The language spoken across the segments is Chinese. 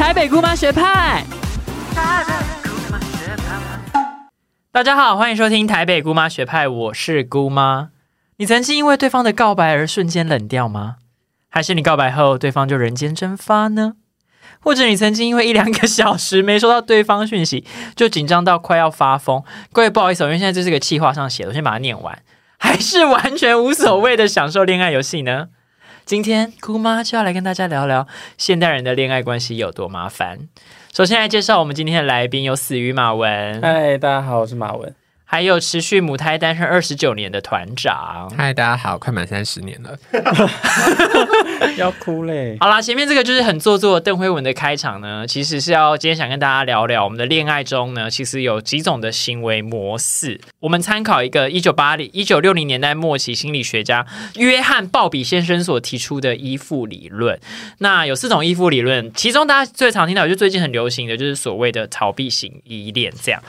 台北姑妈学派。大家好，欢迎收听台北姑妈学派，我是姑妈。你曾经因为对方的告白而瞬间冷掉吗？还是你告白后对方就人间蒸发呢？或者你曾经因为一两个小时没收到对方讯息，就紧张到快要发疯？各位不好意思，因为现在这是个气话上写的，我先把它念完。还是完全无所谓的享受恋爱游戏呢？今天姑妈就要来跟大家聊聊现代人的恋爱关系有多麻烦。首先来介绍我们今天的来宾，有死鱼马文，嗨，大家好，我是马文。还有持续母胎单身二十九年的团长，嗨，大家好，快满三十年了，要哭嘞！好啦，前面这个就是很做作邓辉文的开场呢，其实是要今天想跟大家聊聊我们的恋爱中呢，其实有几种的行为模式。我们参考一个一九八零一九六零年代末期心理学家约翰鲍比先生所提出的依附理论。那有四种依附理论，其中大家最常听到就最近很流行的就是所谓的逃避型依恋。这样，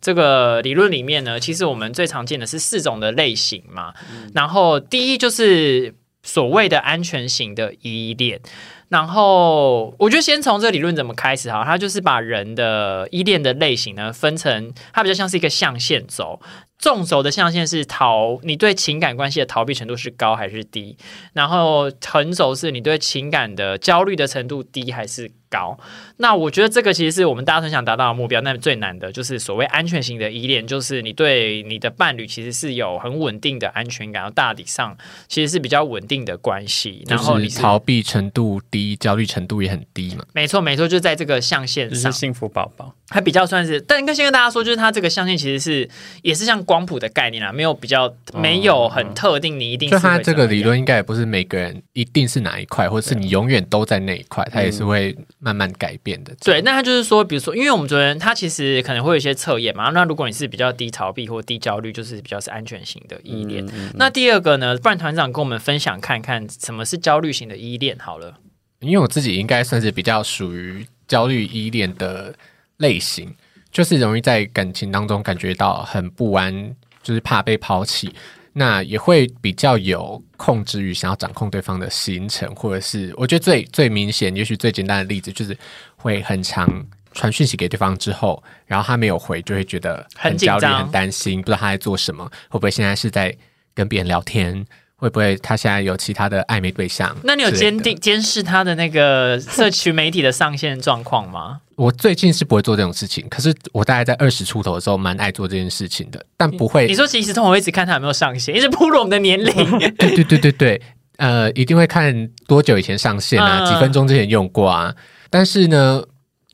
这个理论里面。其实我们最常见的是四种的类型嘛，然后第一就是所谓的安全型的依恋，然后我觉得先从这个理论怎么开始哈，它就是把人的依恋的类型呢分成，它比较像是一个象限轴。纵轴的象限是逃，你对情感关系的逃避程度是高还是低？然后横轴是你对情感的焦虑的程度低还是高？那我觉得这个其实是我们大家很想达到的目标。那最难的就是所谓安全型的依恋，就是你对你的伴侣其实是有很稳定的安全感，然后大体上其实是比较稳定的关系。然后你逃避程度低，焦虑程度也很低嘛？没错，没错，就在这个象限上，幸福宝宝，还比较算是。但应该先跟大家说，就是它这个象限其实是也是像。光谱的概念啊，没有比较，没有很特定，你一定就他这个理论应该也不是每个人一定是哪一块，或者是你永远都在那一块，它也是会慢慢改变的。对，那他就是说，比如说，因为我们昨天他其实可能会有一些测验嘛，那如果你是比较低逃避或低焦虑，就是比较是安全型的依恋。那第二个呢，不然团长跟我们分享看看什么是焦虑型的依恋好了。因为我自己应该算是比较属于焦虑依恋的类型。就是容易在感情当中感觉到很不安，就是怕被抛弃，那也会比较有控制欲，想要掌控对方的行程，或者是我觉得最最明显，也许最简单的例子就是会很长传讯息给对方之后，然后他没有回，就会觉得很焦虑、很担心，不知道他在做什么，会不会现在是在跟别人聊天。会不会他现在有其他的暧昧对象？那你有监定监视他的那个社区媒体的上线状况吗？我最近是不会做这种事情，可是我大概在二十出头的时候蛮爱做这件事情的，但不会。你说即时通，我一直看他有没有上线，一直暴露我们的年龄。对对对对对，呃，一定会看多久以前上线啊，几分钟之前用过啊。但是呢，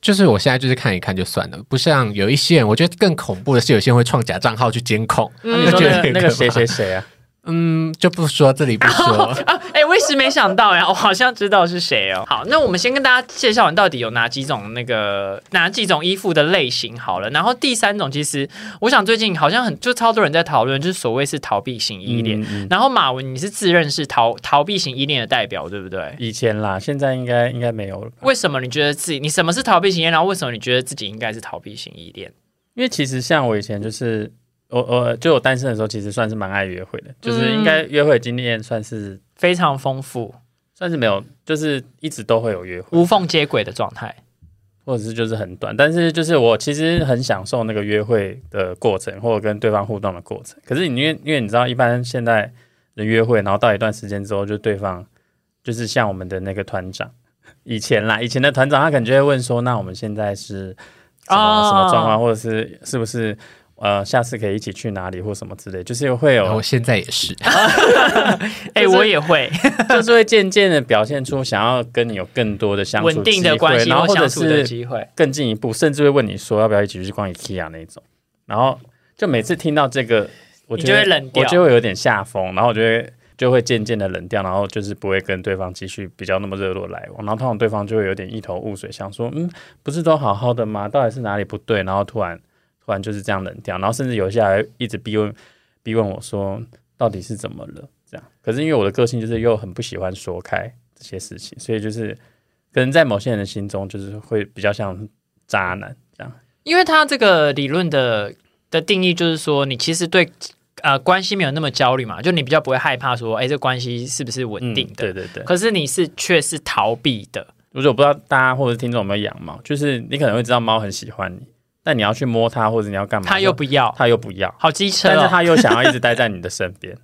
就是我现在就是看一看就算了，不像有一些人，我觉得更恐怖的是，有些人会创假账号去监控。你说那个谁谁谁啊？嗯，就不说这里不说啊！哎，我一时没想到呀，我好像知道是谁哦。好，那我们先跟大家介绍完到底有哪几种那个哪几种衣服的类型好了。然后第三种，其实我想最近好像很就超多人在讨论，就是所谓是逃避型依恋。然后马文，你是自认是逃逃避型依恋的代表，对不对？以前啦，现在应该应该没有了。为什么你觉得自己你什么是逃避型依恋？然后为什么你觉得自己应该是逃避型依恋？因为其实像我以前就是。我我就我单身的时候，其实算是蛮爱约会的，就是应该约会经验算是非常丰富，算是没有，就是一直都会有约会，无缝接轨的状态，或者是就是很短，但是就是我其实很享受那个约会的过程，或者跟对方互动的过程。可是你因为因为你知道，一般现在的约会，然后到一段时间之后，就对方就是像我们的那个团长，以前啦，以前的团长，他可能就会问说，那我们现在是什么什么状况，或者是是不是？呃，下次可以一起去哪里或什么之类，就是会有。我现在也是，哎，我也会，就是会渐渐的表现出想要跟你有更多的相处稳定的关系，然后或者是机会更进一步，甚至会问你说要不要一起去逛 IKEA 那种。然后就每次听到这个，我就会冷掉，我就会有点下风，然后我就会就会渐渐的冷掉，然后就是不会跟对方继续比较那么热络来往。然后通常对方就会有点一头雾水，想说嗯，不是都好好的吗？到底是哪里不对？然后突然。突然就是这样冷掉，然后甚至有些还一直逼问逼问我说到底是怎么了？这样，可是因为我的个性就是又很不喜欢说开这些事情，所以就是可能在某些人的心中就是会比较像渣男这样。因为他这个理论的的定义就是说，你其实对呃关系没有那么焦虑嘛，就你比较不会害怕说，哎，这关系是不是稳定的？对对对。可是你是却是逃避的。我就不知道大家或者听众有没有养猫，就是你可能会知道猫很喜欢你，但你要去摸它或者你要干嘛，他又不要，它又不要，好机车、哦，但是它又想要一直待在你的身边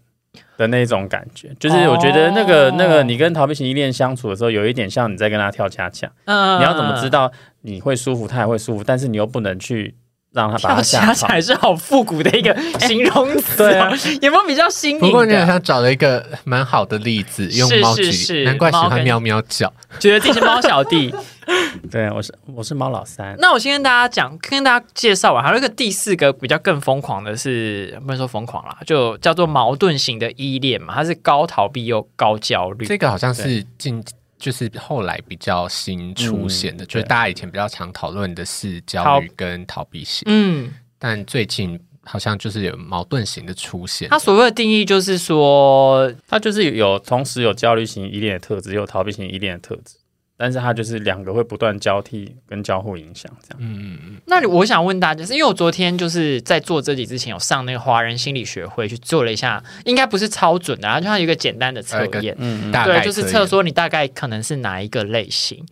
的那种感觉，就是我觉得那个、哦那个你跟逃避型依恋相处的时候，有一点像你在跟他跳恰恰，嗯。你要怎么知？道你会舒服，他也会舒服，但是你又不能去让它把它跳吓跑恰恰。是好复古的一个 形容词、对啊，有没有比较新颖的？不过你好像找了一个蛮好的例子，用是猫举是难怪喜欢喵喵叫。觉得自己是猫小弟。对，我是我是猫老三，那我先跟大家讲，跟大家介绍完，还有一个第四个比较更疯狂的是，不能说疯狂啦，就叫做矛盾型的依恋嘛，它是高逃避又高焦虑。这个好像是近，就是后来比较新出现的，嗯就是大家以前比较常讨论的是焦虑跟逃避型，嗯，但最近好像就是有矛盾型的出现。它所谓的定义就是说，它就是有同时有焦虑型依恋的特质，也有逃避型依恋的特质，但是它就是两个会不断交替跟交互影响，这样。嗯嗯嗯，那我想问大家，是因为我昨天就是在做这集之前有上那个华人心理学会去做了一下，应该不是超准的，然后就它有一个简单的测验，嗯大概对，就是测说你大概可能是哪一个类型。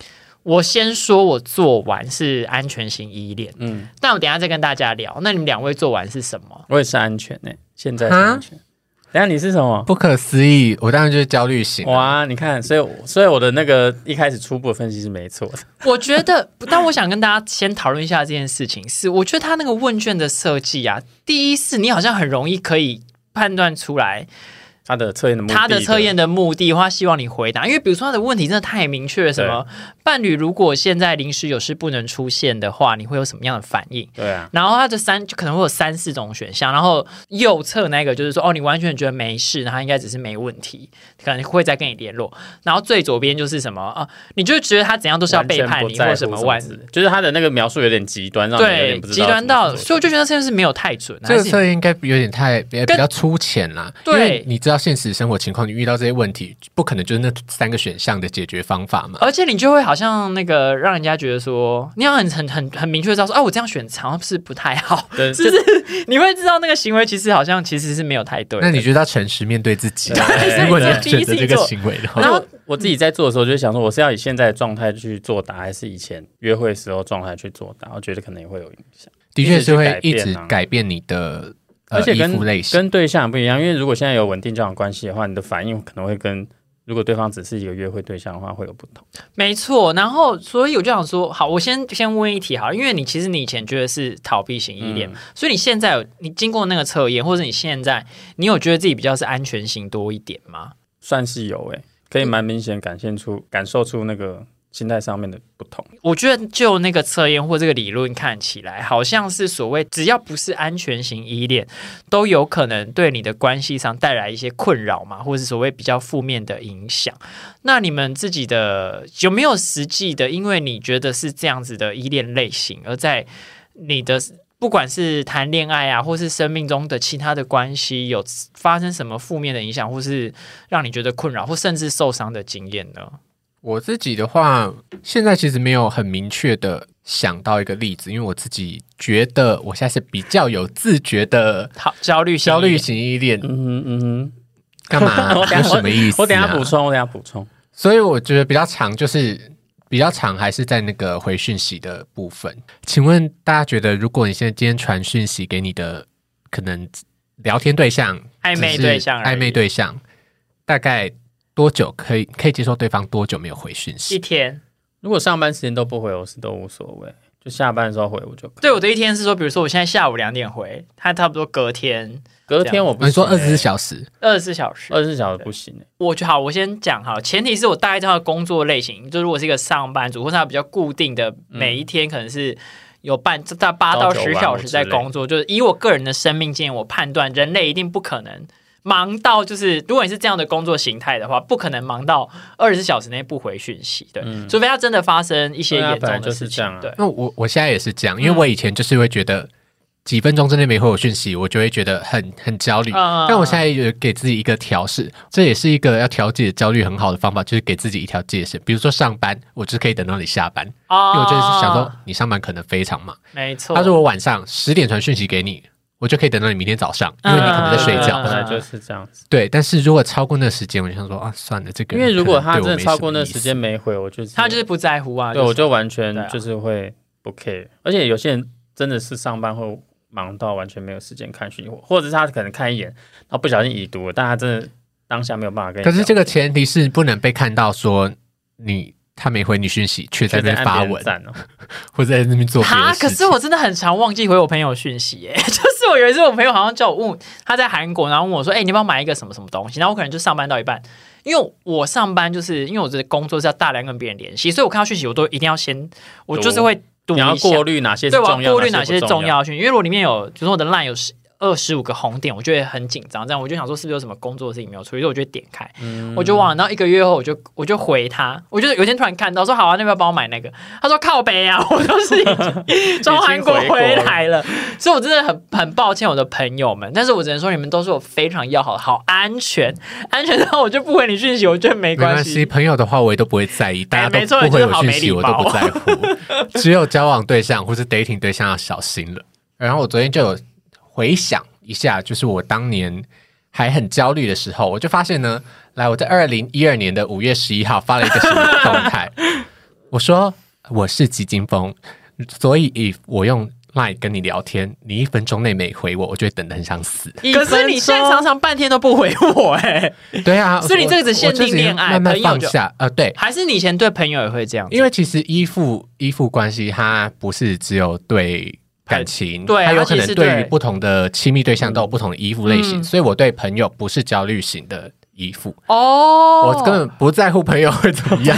我先说，我做完是安全型依恋，嗯，但我等一下再跟大家聊。那你们两位做完是什么？我也是安全呢、现在是安全。等一下你是什么？不可思议，我当然就是焦虑型。哇，你看，所以所以我的那个一开始初步的分析是没错的。我觉得，但我想跟大家先讨论一下这件事情。是，我觉得他那个问卷的设计啊，第一是你好像很容易可以判断出来他的测验的目的，他的测验的目的，或他希望你回答。因为比如说他的问题真的太明确了，什么伴侣如果现在临时有事不能出现的话，你会有什么样的反应？对啊，然后他的三就可能会有三四种选项，然后右侧那个就是说，哦，你完全觉得没事，他应该只是没问题，可能会再跟你联络。然后最左边就是什么啊，你就觉得他怎样都是要背叛你或什么万之类的就是他的那个描述有点极端，让你有对点不知道极端到，所以我就觉得这件事没有太准，这个测验应该有点太比比较粗浅啦，对因为你知道现实生活情况，你遇到这些问题，不可能就是那三个选项的解决方法嘛。而且你就会好像那个让人家觉得说，你要很很很很明确地知道说，啊，我这样选好像是不太好，对，是不是？你会知道那个行为其实好像其实是没有太对。那你觉得他诚实面对自己 对。如果你选择这个行为的话，然后我自己在做的时候，就想说，我是要以现在的状态去作答，还是以前约会时候状态去作答？我觉得可能也会有影响，的确是会一直改变你的而且跟附类型。跟对象不一样。因为如果现在有稳定交往关系的话，你的反应可能会跟如果对方只是一个约会对象的话，会有不同。没错，然后所以我就想说，好，我先先问一题好了，因为你其实你以前觉得是逃避型依恋，嗯所以你现在有你经过那个测验，或者你现在你有觉得自己比较是安全型多一点吗？算是有诶、可以蛮明显感现出感受出那个心态上面的不同。我觉得就那个测验或这个理论看起来，好像是所谓只要不是安全型依恋，都有可能对你的关系上带来一些困扰嘛，或是所谓比较负面的影响。那你们自己的有没有实际的，因为你觉得是这样子的依恋类型，而在你的不管是谈恋爱啊，或是生命中的其他的关系，有发生什么负面的影响，或是让你觉得困扰，或甚至受伤的经验呢？我自己的话，现在其实没有很明确的想到一个例子，因为我自己觉得我现在是比较有自觉的好，焦虑焦虑型依恋，嗯哼嗯哼，干嘛？我等有下什么意思、啊？我等一下补充，我等一下补充。所以我觉得比较长，就是比较长，还是在那个回讯息的部分。请问大家觉得，如果你现在今天传讯息给你的可能聊天对象、暧昧对象暧昧对象，大概多久可以可以接受对方多久没有回讯一息？天。如果上班时间都不回，我是都无所谓，就下班的时候回我就可以。对我的一天是说，比如说我现在下午两点回，他差不多隔天隔天我不你说二十四，小时，二十四小时。二十四小时不行欸我就好，我先讲好，前提是我大概知道他的工作类型，就如果是一个上班族，或是他比较固定的，每一天可能是有半大八到朝九晚十小时在工作，就是以我个人的生命经验，我判断人类一定不可能。忙到就是，如果你是这样的工作形态的话，不可能忙到二十四小时内不回讯息，对，除非他真的发生一些严重的事情，这样啊对。那我我现在也是这样，因为我以前就是会觉得几分钟之内没回我讯息，我就会觉得很很焦虑。嗯但我现在有给自己一个调试，这也是一个要调节焦虑很好的方法，就是给自己一条界限。比如说上班，我就可以等到你下班，因哦为我就是想说你上班可能非常忙。没错，他说我晚上十点传讯息给你，我就可以等到你明天早上，因为你可能在睡觉。嗯本来就是这样子。对，但是如果超过那时间，我就想说啊，算了，这个因为如果他真的超过那时间，没回，我就他就是不在乎啊。对我就完全就是会不 care。而且有些人真的是上班会忙到完全没有时间看讯息，或者是他可能看一眼，然后不小心已读了，但他真的当下没有办法跟你。可是这个前提是不能被看到说你他没回你讯息，却在那边发文，赞哦，或者在那边做别哈，的事情。可是我真的很常忘记回我朋友讯息耶。就是我有一次，我朋友好像叫我问他在韩国，然后问我说：“哎、你要不要买一个什么什么东西？”然后我可能就上班到一半，因为我上班就是因为我的工作是要大量跟别人联系，所以我看到讯息我都一定要先，我就是会读你要过滤哪些是对，我重要，过滤哪些是重要讯息，因为如果里面有，就是我的 line 有十二十五个红点，我就会很紧张，这样我就想说是不是有什么工作的事情没有处理，所以我就会点开，嗯我就忘了。然后一个月后，我就我就回他，我就有一天突然看到说好啊，那边帮我买那个，他说靠北啊，我都是从韩国回来了，所以我真的很很抱歉我的朋友们，但是我只能说你们都是我非常要好的，好安全，安全到我就不回你讯息，我觉得没没关系，关系。朋友的话我也都不会在意，大家都不回就是好我讯息，我都不在乎。只有交往对象或是 dating 对象要小心了。然后我昨天就有回想一下，就是我当年还很焦虑的时候，我就发现呢，来我在二零一二年的五月十一号发了一个什么动态，我说我是基金风，所以 if 我用 line 跟你聊天，你一分钟内没回我，我就会等的很想死。可是你现在常常半天都不回我哎、对啊，所以你这个只限定恋爱慢慢放下。呃，对，还是你以前对朋友也会这样？因为其实依附依附关系，它不是只有对感情，他有可能对于不同的亲密对象都有不同的依附类型，嗯。所以我对朋友不是焦虑型的依附，哦，我根本不在乎朋友会怎么样，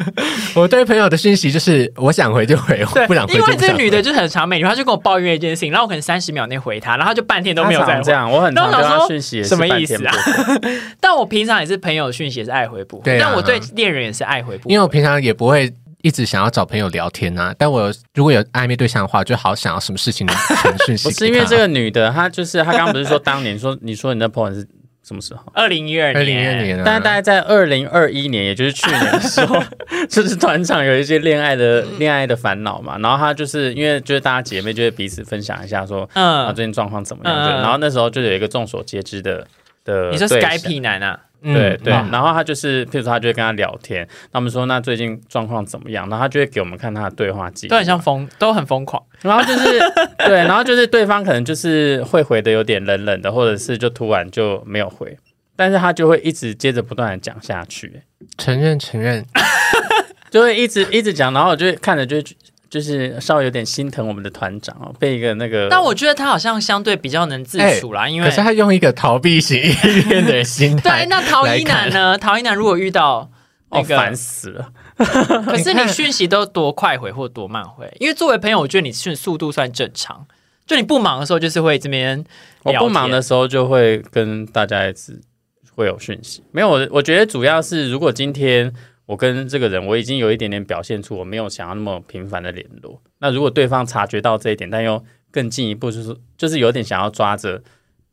我对朋友的讯息就是我想回就回，我，不想回就因为不想回。这个女的就很长美女，她就跟我抱怨一件事情，然后我可能三十秒内回她，然后她就半天都没有在回。这。样，我很常跟他然后我想说讯息什么意思啊？但我平常也是朋友讯息也是爱回不回，但我对恋人也是爱回不回。因为我平常也不会一直想要找朋友聊天啊，但我如果有暧昧对象的话，就好想要什么事情能传讯息不。是因为这个女的，她就是她刚刚不是说当年说你说你的 po 文是什么时候？二零一二二零一二年啊，但是大概在二零二一年，也就是去年的时候，就是团长有一些恋爱的恋爱的烦恼嘛。然后她就是因为就是大家姐妹就会彼此分享一下说啊嗯，最近状况怎么样。嗯对，然后那时候就有一个众所皆知的的，你说 Skype 男啊？嗯对对，嗯然后他就是，譬如说他就会跟他聊天，他们说那最近状况怎么样，然后他就会给我们看他的对话记录。都，很像疯，都很疯狂。然后就是 对，然后就是对方可能就是会回的有点冷冷的，或者是就突然就没有回，但是他就会一直接着不断的讲下去，承认承认，就会一直一直讲，然后我就会看着就就是稍微有点心疼我们的团长哦，被一个那个，但我觉得他好像相对比较能自处啦，因为可是他用一个逃避型依恋的心态对，那陶一男呢？陶一男如果遇到那个哦烦死了，可是你讯息都多快回或多慢回？因为作为朋友，我觉得你讯速度算正常。就你不忙的时候，就是会这边我不忙的时候就会跟大家一直会有讯息，没有我我觉得主要是如果今天。我跟这个人，我已经有一点点表现出我没有想要那么频繁的联络。那如果对方察觉到这一点，但又更进一步，就是就是有点想要抓着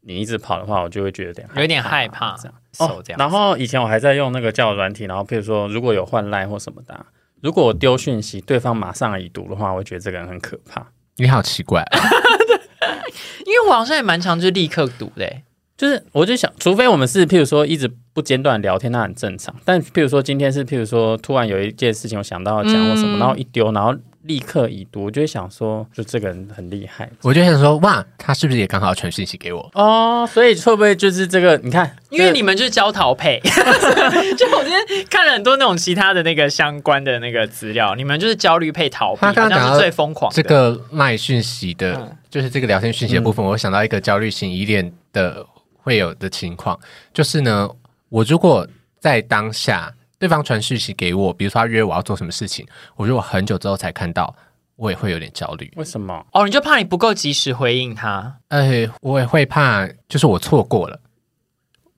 你一直跑的话，我就会觉得有点有点害怕这样。哦这样。然后以前我还在用那个交友软体，然后譬如说如果有换赖或什么的啊，如果我丢讯息，对方马上已读的话，我会觉得这个人很可怕。你好奇怪，因为我好像也蛮常就立刻读的、欸，就是我就想，除非我们是譬如说一直不间断聊天，那很正常。但譬如说今天是譬如说突然有一件事情我想到要讲或什么，嗯然后一丢，然后立刻已读，我就会想说，就这个人很厉害我就想说，哇，他是不是也刚好传讯息给我？哦。所以会不会就是这个？你看，因为你们就是焦桃配。就我今天看了很多那种其他的那个相关的那个资料，你们就是焦虑配逃避，他刚刚是最疯狂的。这个卖讯息的，嗯就是这个聊天讯息的部分，我想到一个焦虑型依恋的会有的情况，就是呢，我如果在当下对方传讯息给我，比如说他约我要做什么事情，我如果很久之后才看到，我也会有点焦虑。为什么？哦，你就怕你不够及时回应他。哎，我也会怕，就是我错过了，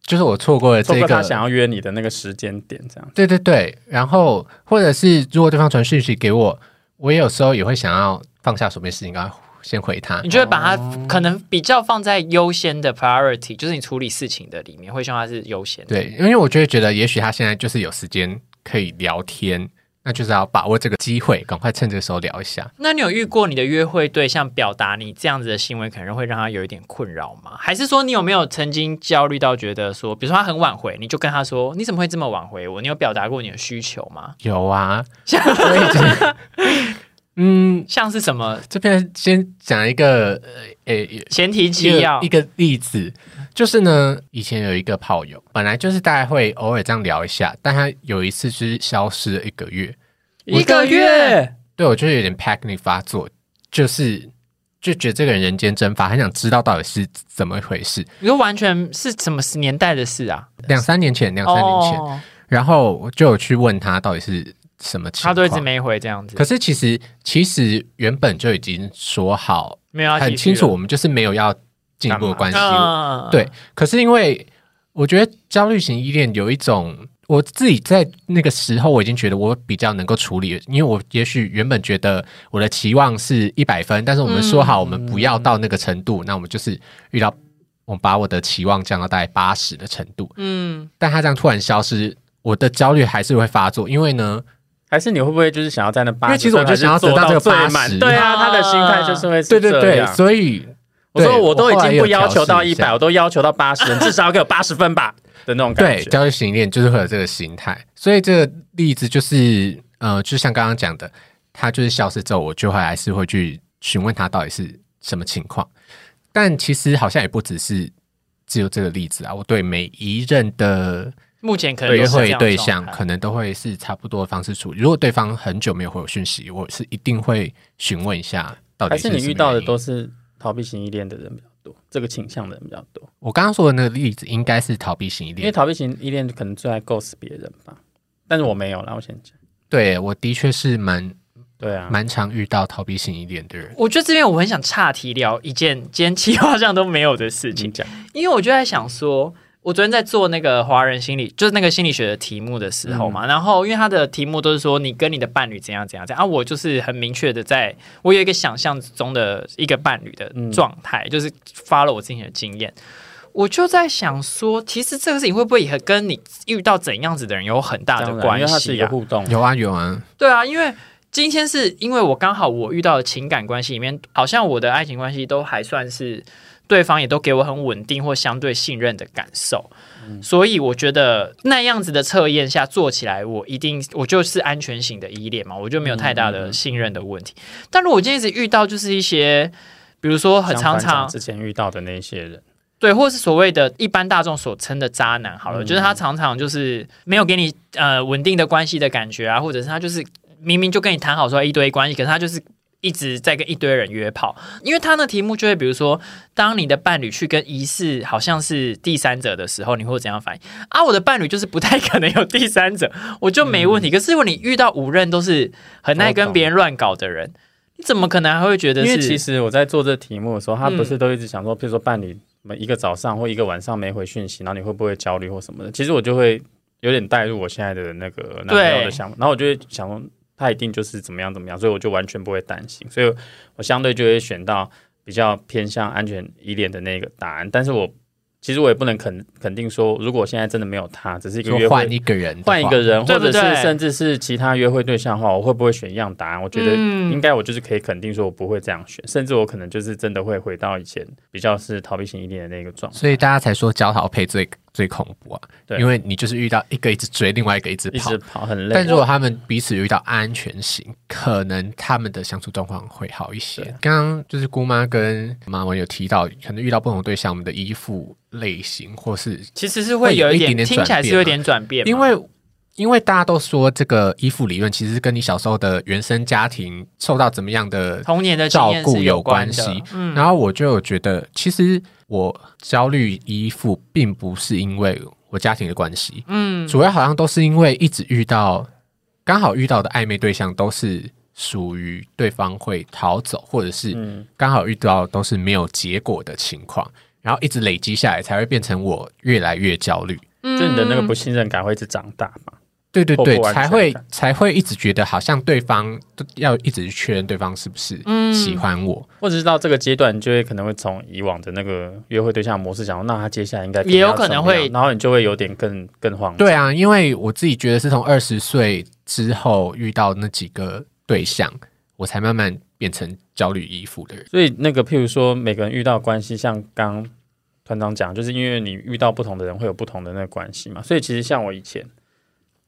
就是我错过了这个错过他想要约你的那个时间点，这样。对对对，然后或者是如果对方传讯息给我，我也有时候也会想要放下手边事情，赶快先回他你。就会把他可能比较放在优先的 priority，就是你处理事情的里面，会希望它是优先的。对，因为我就会觉得，也许他现在就是有时间可以聊天，那就是要把握这个机会，赶快趁这个时候聊一下。那你有遇过你的约会对象表达你这样子的行为，可能会让他有一点困扰吗？还是说你有没有曾经焦虑到觉得说，比如说他很晚回，你就跟他说你怎么会这么晚回我？你有表达过你的需求吗？有啊，我已经，嗯，像是什么这边先讲一个呃呃前提一纪要个一？个例子，就是呢，以前有一个炮友，本来就是大概会偶尔这样聊一下，但他有一次是消失了一个月，一个月，对我就是有点 panic 发作，就是就觉得这个人人间蒸发，很想知道到底是怎么回事。你说完全是什么年代的事啊？两三年前，两三年前，哦，然后我就有去问他到底是什么情况，他都一直没回这样子。可，是其实其实原本就已经说好没有很清楚，我们就是没有要进一步的关系。嗯对，可是因为我觉得焦虑型依恋有一种，我自己在那个时候我已经觉得我比较能够处理，因为我也许原本觉得我的期望是一百分，但是我们说好我们不要到那个程度，那我们就是遇到我把我的期望降到大概八十的程度，嗯，但他这样突然消失，我的焦虑还是会发作，因为呢，还是你会不会就是想要在那八？因为其实我就想要得到这个80最满，对啊，他的心态就是会是对对对，所以我说我都已经不要求到一百，我都要求到八十，你至少要给我八十分吧 的那种感对，觉。焦虑型恋就是会有这个心态，所以这个例子就是，呃，就像刚刚讲的，他就是消失之后，我就会还是会去询问他到底是什么情况。但其实好像也不只是只有这个例子啊，我对每一任的目前可能约会对象，可能都会是差不多的方式处理。如果对方很久没有回我讯息，我是一定会询问一下到底还是你遇到的都是逃避型依恋的人比较多，这个倾向的人比较多。我刚刚说的那个例子，应该是逃避型依恋。因为逃避型依恋可能最爱 ghost 别人吧，但是我没有啦，我先讲。对我的确是蛮对啊，蛮常遇到逃避型依恋的人。我觉得这边我很想岔题聊一件今天计划上都没有的事情请，讲。因为我就在想说，我昨天在做那个华人心理，就是那个心理学的题目的时候嘛，然后因为他的题目都是说你跟你的伴侣怎样怎样怎样啊，我就是很明确的在，我有一个想象中的一个伴侣的状态，就是发了我自己的经验。我就在想说，其实这个事情会不会也跟你遇到怎样子的人有很大的关因为它是系啊？一个互动，有啊有啊，对啊，因为今天是因为我刚好我遇到的情感关系里面，好像我的爱情关系都还算是对方也都给我很稳定或相对信任的感受，所以我觉得那样子的测验下做起来，我一定我就是安全型的依恋嘛，我就没有太大的信任的问题。但如果我今天一直遇到就是一些。比如说，很常常之前遇到的那些人，对，或是所谓的一般大众所称的渣男，好了，嗯就是他常常就是没有给你呃稳定的关系的感觉啊，或者是他就是明明就跟你谈好说一堆关系，可是他就是一直在跟一堆人约炮，因为他的题目就会比如说，当你的伴侣去跟疑似好像是第三者的时候，你会怎样反应啊？我的伴侣就是不太可能有第三者，我就没问题。可是如果你遇到五任都是很爱跟别人乱搞的人，你怎么可能还会觉得是？因为其实我在做这题目的时候，他不嗯是都一直想说，比如说伴侣一个早上或一个晚上没回讯息，然后你会不会焦虑或什么的？其实我就会有点带入我现在的那个男朋友的想法，然后我就会想说，他一定就是怎么样怎么样，所以我就完全不会担心，所以我相对就会选到比较偏向安全依恋的那个答案。但是我其实我也不能肯肯定说，如果我现在真的没有他，只是一个约会换一个人，换一个人，或者是甚至是其他约会对象的话，我会不会选一样答案？我觉得嗯应该我就是可以肯定说，我不会这样选，甚至我可能就是真的会回到以前比较是逃避型依恋的那个状态，所以大家才说焦逃配最最恐怖啊，对因为你就是遇到一个一直追，另外一个一直跑一直。跑很累。但如果他们彼此遇到安全型，可能他们的相处状况会好一些。刚刚就是姑妈跟妈妈有提到，可能遇到不同对象，我们的依附类型或是其实是会有一点有一点点听起来是有点转变，因为因为大家都说这个依附理论其实是跟你小时候的原生家庭受到怎么样的童年的照顾有关关系。嗯，然后我就有觉得，其实我焦虑依附并不是因为我家庭的关系，嗯，主要好像都是因为一直遇到刚好遇到的暧昧对象都是属于对方会逃走，或者是嗯，刚好遇到都是没有结果的情况，然后一直累积下来，才会变成我越来越焦虑。就就你的那个不信任感会一直长大嘛？对对对才会才会一直觉得好像对方都要一直去确认对方是不是嗯喜欢我。或者是到这个阶段，你就会可能会从以往的那个约会对象模式想，那他接下来应该也有可能会然后你就会有点更更慌。对啊，因为我自己觉得是从二十岁之后遇到那几个对象，我才慢慢变成焦虑依附的人。所以那个，譬如说每个人遇到关系，像刚团长讲，就是因为你遇到不同的人，会有不同的那个关系嘛。所以其实像我以前，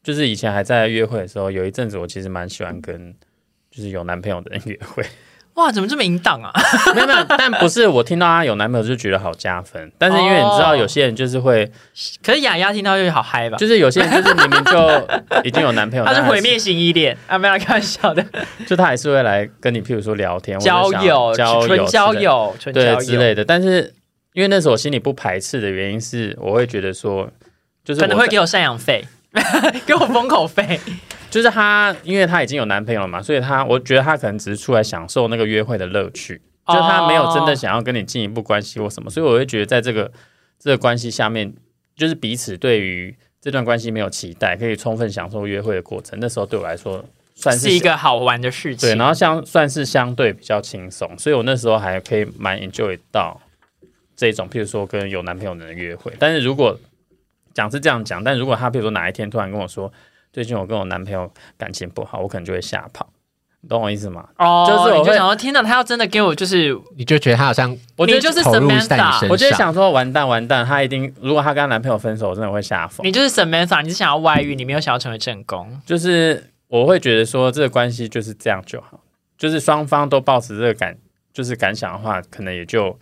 就是以前还在约会的时候，有一阵子我其实蛮喜欢跟就是有男朋友的人约会。哇，怎么这么淫荡啊？没有没有，但不是我听到他有男朋友就觉得好加分，但是因为你知道有些人就是会，可是雅雅听到就好嗨吧？就是有些人就是明明就已经有男朋友，他是毁灭型依恋啊，没有开玩笑的，就他还是会来跟你，譬如说聊天、交友、交友、纯交。友、对友之类的。但是因为那时候我心里不排斥的原因是，我会觉得说，就是可能会给我赡养费，给我封口费。就是她，因为她已经有男朋友了嘛，所以她我觉得她可能只是出来享受那个约会的乐趣，哦就她没有真的想要跟你进一步关系或什么，所以我会觉得在这个这个关系下面，就是彼此对于这段关系没有期待，可以充分享受约会的过程。那时候对我来说算是是一个好玩的事情。对，然后相算是相对比较轻松，所以我那时候还可以蛮 enjoy 到这种，譬如说跟有男朋友的人约会。但是如果讲是这样讲，但如果他比如说哪一天突然跟我说，最近我跟我男朋友感情不好，我可能就会吓跑，你懂我意思吗？哦，就是我就想说，天哪，他要真的给我就是你就觉得他好像我觉得就是我就上，想说，完蛋完蛋，他一定如果他跟他男朋友分手，我真的会吓疯你。就是 Samantha，你是想要外遇，你没有想要成为正宫。就是我会觉得说，这个关系就是这样就好，就是双方都保持这个感，就是感想的话，可能也就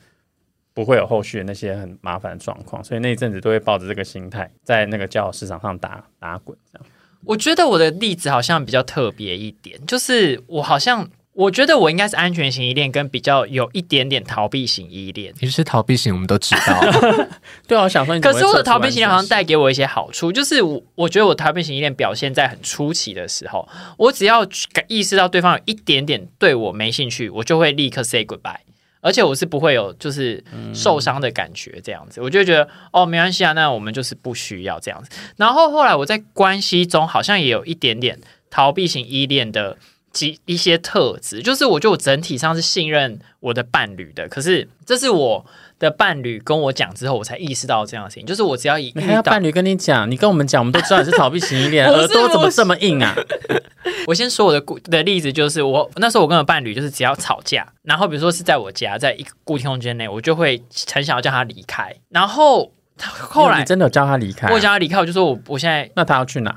不会有后续的那些很麻烦的状况。所以那一阵子都会抱着这个心态，在那个交友市场上打打滚，这样。我觉得我的例子好像比较特别一点，就是我好像我觉得我应该是安全型依恋，跟比较有一点点逃避型依恋。你是逃避型，我们都知道。对啊，我想说你可是我的逃避型好像带给我一些好处，就是我我觉得我逃避型依恋表现在很初期的时候，我只要感意识到对方有一点点对我没兴趣，我就会立刻 say goodbye，而且我是不会有就是受伤的感觉这样子，我就觉得哦没关系啊，那我们就是不需要这样子。然后后来我在关系中好像也有一点点逃避型依恋的。几一些特质，就是我觉得我整体上是信任我的伴侣的，可是这是我的伴侣跟我讲之后，我才意识到这样的事情，就是我只要一你遇到还要伴侣跟你讲，你跟我们讲，我们都知道你是逃避型依恋，耳朵怎么这么硬啊？我先说我的故的例子，就是我那时候我跟我伴侣就是只要吵架，然后比如说是在我家，在一个固定空间内，我就会很想要叫他离开。然后他后来你真的有叫他离开啊、我叫他离开，我就说我我现在那他要去哪？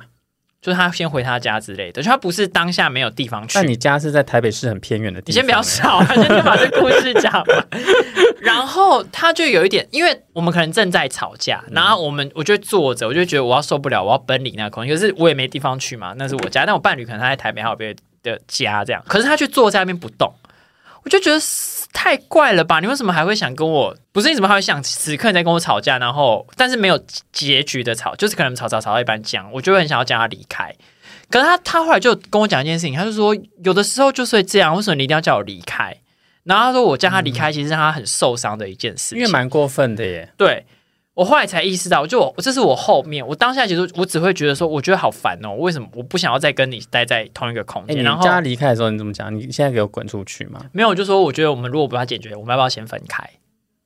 就是他先回他家之类的，就他不是当下没有地方去。那你家是在台北市很偏远的地方、你先不要欸吵，先先把这故事讲完。然后他就有一点，因为我们可能正在吵架，然后我们我就坐着，我就觉得我要受不了，我要奔离那个空间。可是我也没地方去嘛，那是我家。但我伴侣可能他在台北还有别的家这样，可是他却坐在那边不动，我就觉得太怪了吧？你为什么还会想跟我？不是你怎么还会想此刻你在跟我吵架，然后但是没有结局的吵，就是可能吵吵吵到一半讲，我就会很想要叫他离开。可是他他后来就跟我讲一件事情，他就说有的时候就是会这样，为什么你一定要叫我离开？然后他说我叫他离开，其实让他很受伤的一件事情。因为蛮过分的耶。对我后来才意识到，就我这是我后面，我当下其实我只会觉得说，我觉得好烦哦，为什么我不想要再跟你待在同一个空哎、间？你然后叫他离开的时候，你怎么讲？你现在给我滚出去嘛！没有，我就说我觉得我们如果不要解决，我们要不要先分开？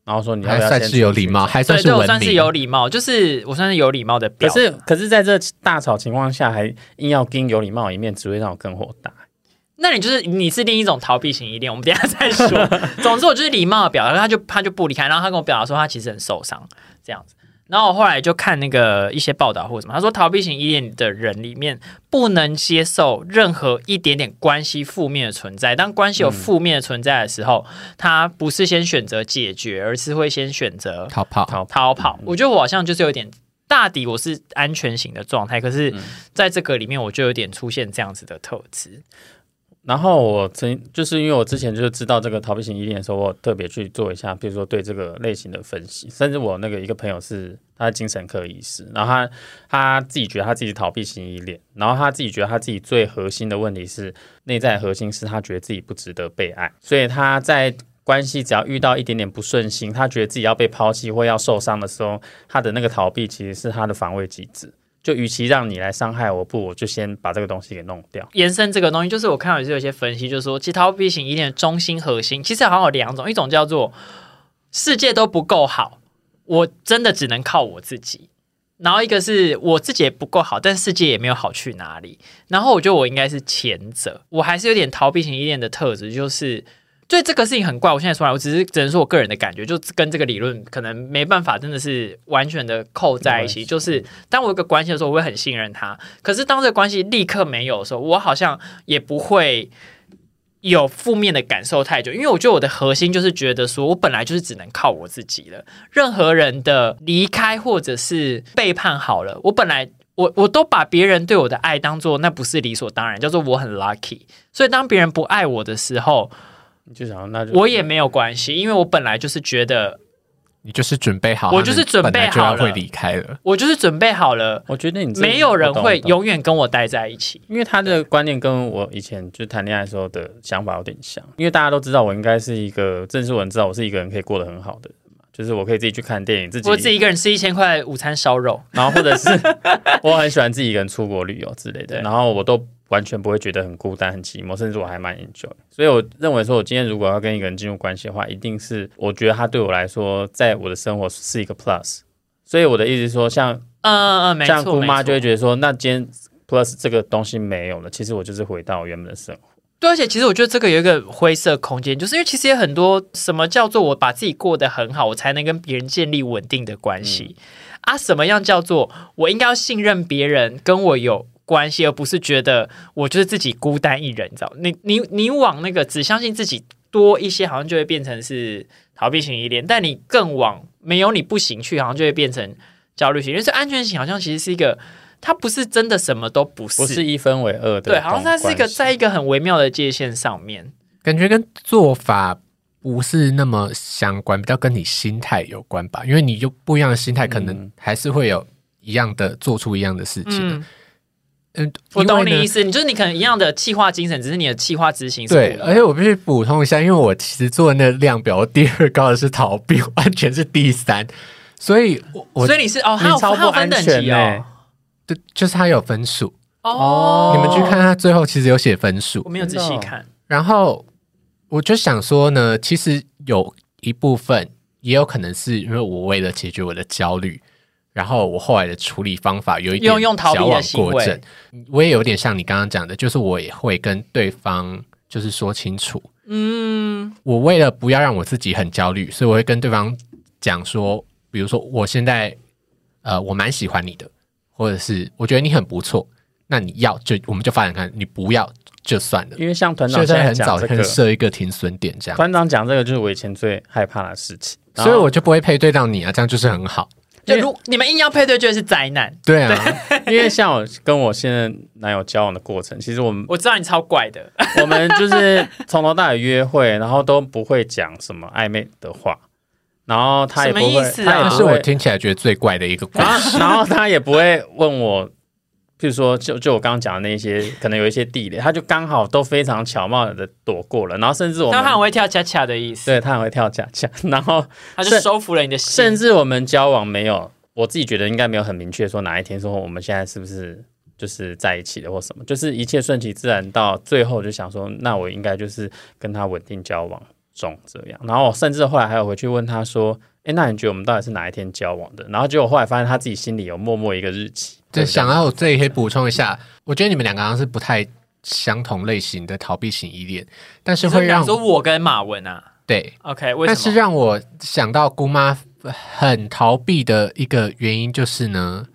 然后说你要还算不要先是有礼貌，还算是文算是。有礼貌，就是我算是有礼貌的。可是可是在这大吵情况下，还硬要跟有礼貌的一面，只会让我更火大。那你就是你是另一种逃避型依恋，我们等一下再说。总之我就是礼貌的表达，他就他就不离开，然后他跟我表达说他其实很受伤这样子。然后我后来就看那个一些报道或者什么，他说逃避型依恋的人里面不能接受任何一点点关系负面的存在。当关系有负面的存在的时候，他不是先选择解决，而是会先选择逃跑，逃逃跑。我觉得我好像就是有点大抵我是安全型的状态，可是在这个里面我就有点出现这样子的特质。然后我曾就是因为我之前就知道这个逃避型依恋的时候，我特别去做一下，比如说对这个类型的分析。甚至我那个一个朋友是他是精神科医师，然后他他自己觉得他自己逃避型依恋，然后他自己觉得他自己最核心的问题是内在核心是他觉得自己不值得被爱，所以他在关系只要遇到一点点不顺心，他觉得自己要被抛弃或要受伤的时候，他的那个逃避其实是他的防卫机制。就与其让你来伤害我，不我就先把这个东西给弄掉。延伸这个东西，就是我看到也是有些分析，就是说，其实逃避型依恋的中心核心，其实好像有两种，一种叫做世界都不够好，我真的只能靠我自己。然后一个是我自己也不够好，但世界也没有好去哪里。然后我觉得我应该是前者，我还是有点逃避型依恋的特质，就是对这个事情很怪。我现在说来，我只是只能说我个人的感觉，就跟这个理论可能没办法，真的是完全的扣在一起。就是当我有个关系的时候，我会很信任他，可是当这个关系立刻没有的时候，我好像也不会。有负面的感受太久，因为我觉得我的核心就是觉得说，我本来就是只能靠我自己了。任何人的离开或者是背叛，好了，我本来我我都把别人对我的爱当做那不是理所当然，叫做我很 lucky。所以当别人不爱我的时候，你就想那就我也没有关系，因为我本来就是觉得你就是准备好，我就是准备好了会离开了。我就是准备好了，我觉得你没有人会永远跟我待在一起。因为他的观念跟我以前就谈恋爱的时候的想法有点像，因为大家都知道我应该是一个，正式人知道我是一个人可以过得很好的人嘛，就是我可以自己去看电影，自己，我自己一个人吃一千块午餐烧肉，然后或者是我很喜欢自己一个人出国旅游之类的，然后我都完全不会觉得很孤单、很寂寞，甚至我还蛮 enjoy。所以我认为说，我今天如果要跟一个人进入关系的话，一定是我觉得他对我来说，在我的生活是一个 plus。所以我的意思是说，像嗯嗯嗯，没错，像姑妈就会觉得说，那今天 plus 这个东西没有了，其实我就是回到原本的生活。对，而且其实我觉得这个有一个灰色空间，就是因为其实也很多什么叫做我把自己过得很好，我才能跟别人建立稳定的关系、啊？什么样叫做我应该要信任别人跟我有关系，而不是觉得我就是自己孤单一人，你知道？你你你往那个只相信自己多一些，好像就会变成是逃避型依恋，但你更往没有你不行去，好像就会变成焦虑型，因为这安全型好像其实是一个。它不是真的什么都不是，不是一分为二的，对，好像它是一个在一个很微妙的界限上面。感觉跟做法不是那么相关，比较跟你心态有关吧。因为你就不一样的心态，可能嗯还是会有一样的做出一样的事情。嗯，嗯，我懂你意思，你就是你可能一样的企划精神，只是你的企划执行是对，而且我必须补充一下，因为我其实做的那量表，我第二高的是逃避，完全是第三，所以我我所以你是哦，还有你超不还有分等安全呢、级哦。对就是它有分数，哦，你们去看，它最后其实有写分数我，没有仔细看。然后我就想说呢，其实有一部分也有可能是因为我为了解决我的焦虑，然后我后来的处理方法有一点用用逃避的矫枉行为过正。我也有点像你刚刚讲的，就是我也会跟对方就是说清楚，嗯，我为了不要让我自己很焦虑，所以我会跟对方讲说，比如说我现在呃我蛮喜欢你的，或者是我觉得你很不错，那你要就我们就发展看，你不要就算了。因为像团长现在在很早可以讲这个，设一个停损点，这样，团长讲这个就是我以前最害怕的事情，所以我就不会配对到你啊，这样就是很好。就如你们硬要配对，就会是灾难。对啊，因为像我跟我现在男友交往的过程，其实我们我知道你超怪的，我们就是从头到尾约会，然后都不会讲什么暧昧的话，然后他也不会，他也不会，听起来觉得最怪的一个故事。然后他也不会问我，譬如说就就我刚刚讲的那些，可能有一些地雷，他就刚好都非常巧妙的躲过了，然后甚至我他很会跳恰恰的意思，对他很会跳恰恰，然后他就收服了你的心甚。至我们交往没有，我自己觉得应该没有很明确说哪一天说我们现在是不是就是在一起的或什么，就是一切顺其自然，到最后就想说，那我应该就是跟他稳定交往中这样。然后甚至后来还有回去问他说，哎，那你觉得我们到底是哪一天交往的？然后结果后来发现他自己心里有默默一个日期。对，想要我这里可以补充一下，我觉得你们两个好像是不太相同类型的逃避型依恋，但是会让你说我跟马文啊对，，OK，为但是？让我想到姑妈很逃避的一个原因就是呢，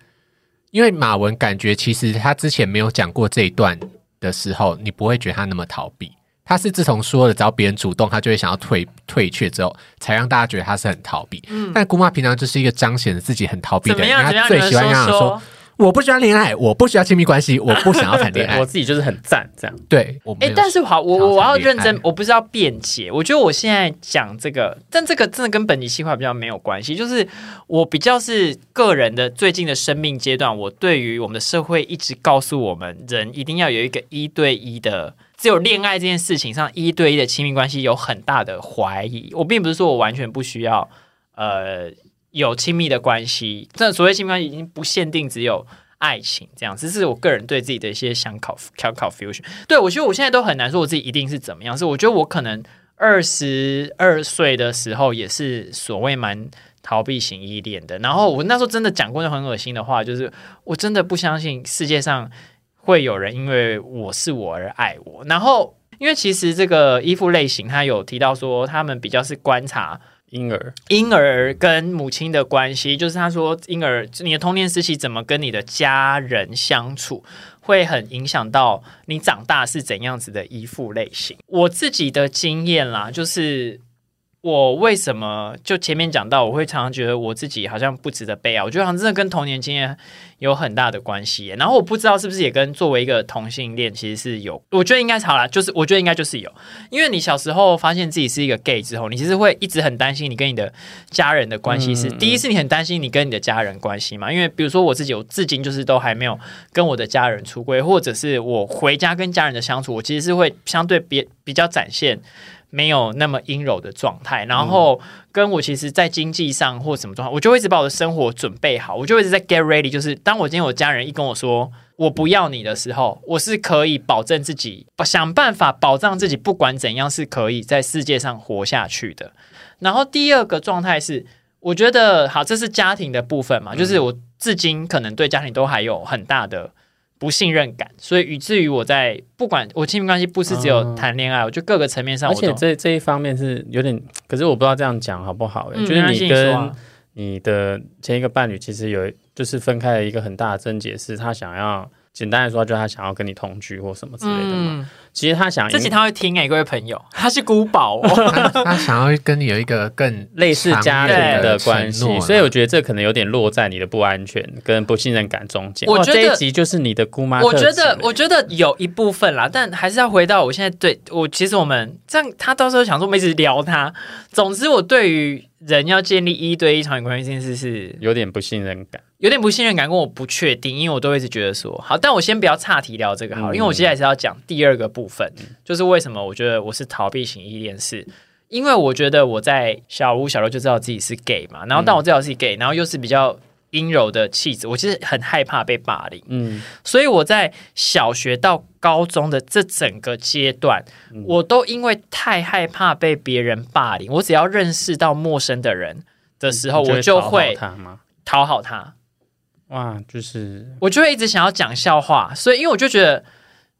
因为马文感觉其实他之前没有讲过这一段的时候，你不会觉得他那么逃避。他是自从说了，只要别人主动，他就会想要退退却之后，才让大家觉得他是很逃避。嗯但姑妈平常就是一个彰显自己很逃避的人，怎么样？怎么样？她最喜欢让人说说。我不需要恋爱，我不需要亲密关系，我不想要谈恋爱我。自己就是很赞这样。对，我没哎、有但是好，我我我要认真，我不是要辩解。我觉得我现在讲这个，但这个真的跟本体计划比较没有关系。就是我比较是个人的最近的生命阶段，我对于我们的社会一直告诉我们，人一定要有一个一对一的，只有恋爱这件事情上一对一的亲密关系有很大的怀疑。我并不是说我完全不需要，呃，有亲密的关系。这所谓亲密关系已经不限定只有。爱情这样，这是我个人对自己的一些想考考考 fusion。对我觉得我现在都很难说我自己一定是怎么样，是我觉得我可能二十二岁的时候也是所谓蛮逃避型依恋的。然后我那时候真的讲过那很恶心的话，就是我真的不相信世界上会有人因为我是我而爱我。然后，因为其实这个依附类型，他有提到说，他们比较是观察婴儿婴儿跟母亲的关系，就是他说婴儿你的童年时期怎么跟你的家人相处，会很影响到你长大是怎样子的依附类型。我自己的经验啦，就是我为什么就前面讲到，我会常常觉得我自己好像不值得被爱，我觉得好像真的跟童年经验有很大的关系。然后我不知道是不是也跟作为一个同性恋其实是有，我觉得应该是好啦，就是我觉得应该就是有，因为你小时候发现自己是一个 gay 之后，你其实会一直很担心你跟你的家人的关系是，嗯第一是你很担心你跟你的家人关系嘛，因为比如说我自己，我至今就是都还没有跟我的家人出柜，或者是我回家跟家人的相处，我其实是会相对比比较展现。没有那么阴柔的状态，然后跟我其实，在经济上或什么状态，我就一直把我的生活准备好，我就一直在 get ready。就是当我今天我家人一跟我说我不要你的时候，我是可以保证自己，想办法保障自己，不管怎样是可以在世界上活下去的。然后第二个状态是，我觉得好，这是家庭的部分嘛，就是我至今可能对家庭都还有很大的不信任感，所以以至于我在不管我亲密关系不是只有谈恋爱，我就各个层面上而且我都这这一方面是有点，可是我不知道这样讲好不好、欸嗯就是你跟你的前一个伴侣其实有就是分开了一个很大的症结，是他想要简单来说，就是他想要跟你同居或什么之类的嘛。嗯，其实他想这集他会听哎、各位朋友，他是孤宝哦。他他想要跟你有一个更类似家庭的关系，所以我觉得这可能有点落在你的不安全跟不信任感中间。我觉得这一集就是你的姑妈我觉得我觉得有一部分啦，但还是要回到我现在对我，其实我们这样，他到时候想说我们一直聊他。总之，我对于人要建立一对一长远关系这件事是有点不信任感。有点不信任感，跟我不确定，因为我都一直觉得说好，但我先不要岔题聊这个好了，嗯因为我接下来是要讲第二个部分，就是为什么我觉得我是逃避型依恋是。因为我觉得我在小五、小六就知道自己是 gay 嘛，然后但我知道自己 gay，然后又是比较阴柔的气质，我其实很害怕被霸凌。嗯，所以我在小学到高中的这整个阶段，嗯我都因为太害怕被别人霸凌，我只要认识到陌生的人的时候，你我就会？讨好他，哇，就是我就会一直想要讲笑话，所以因为我就觉得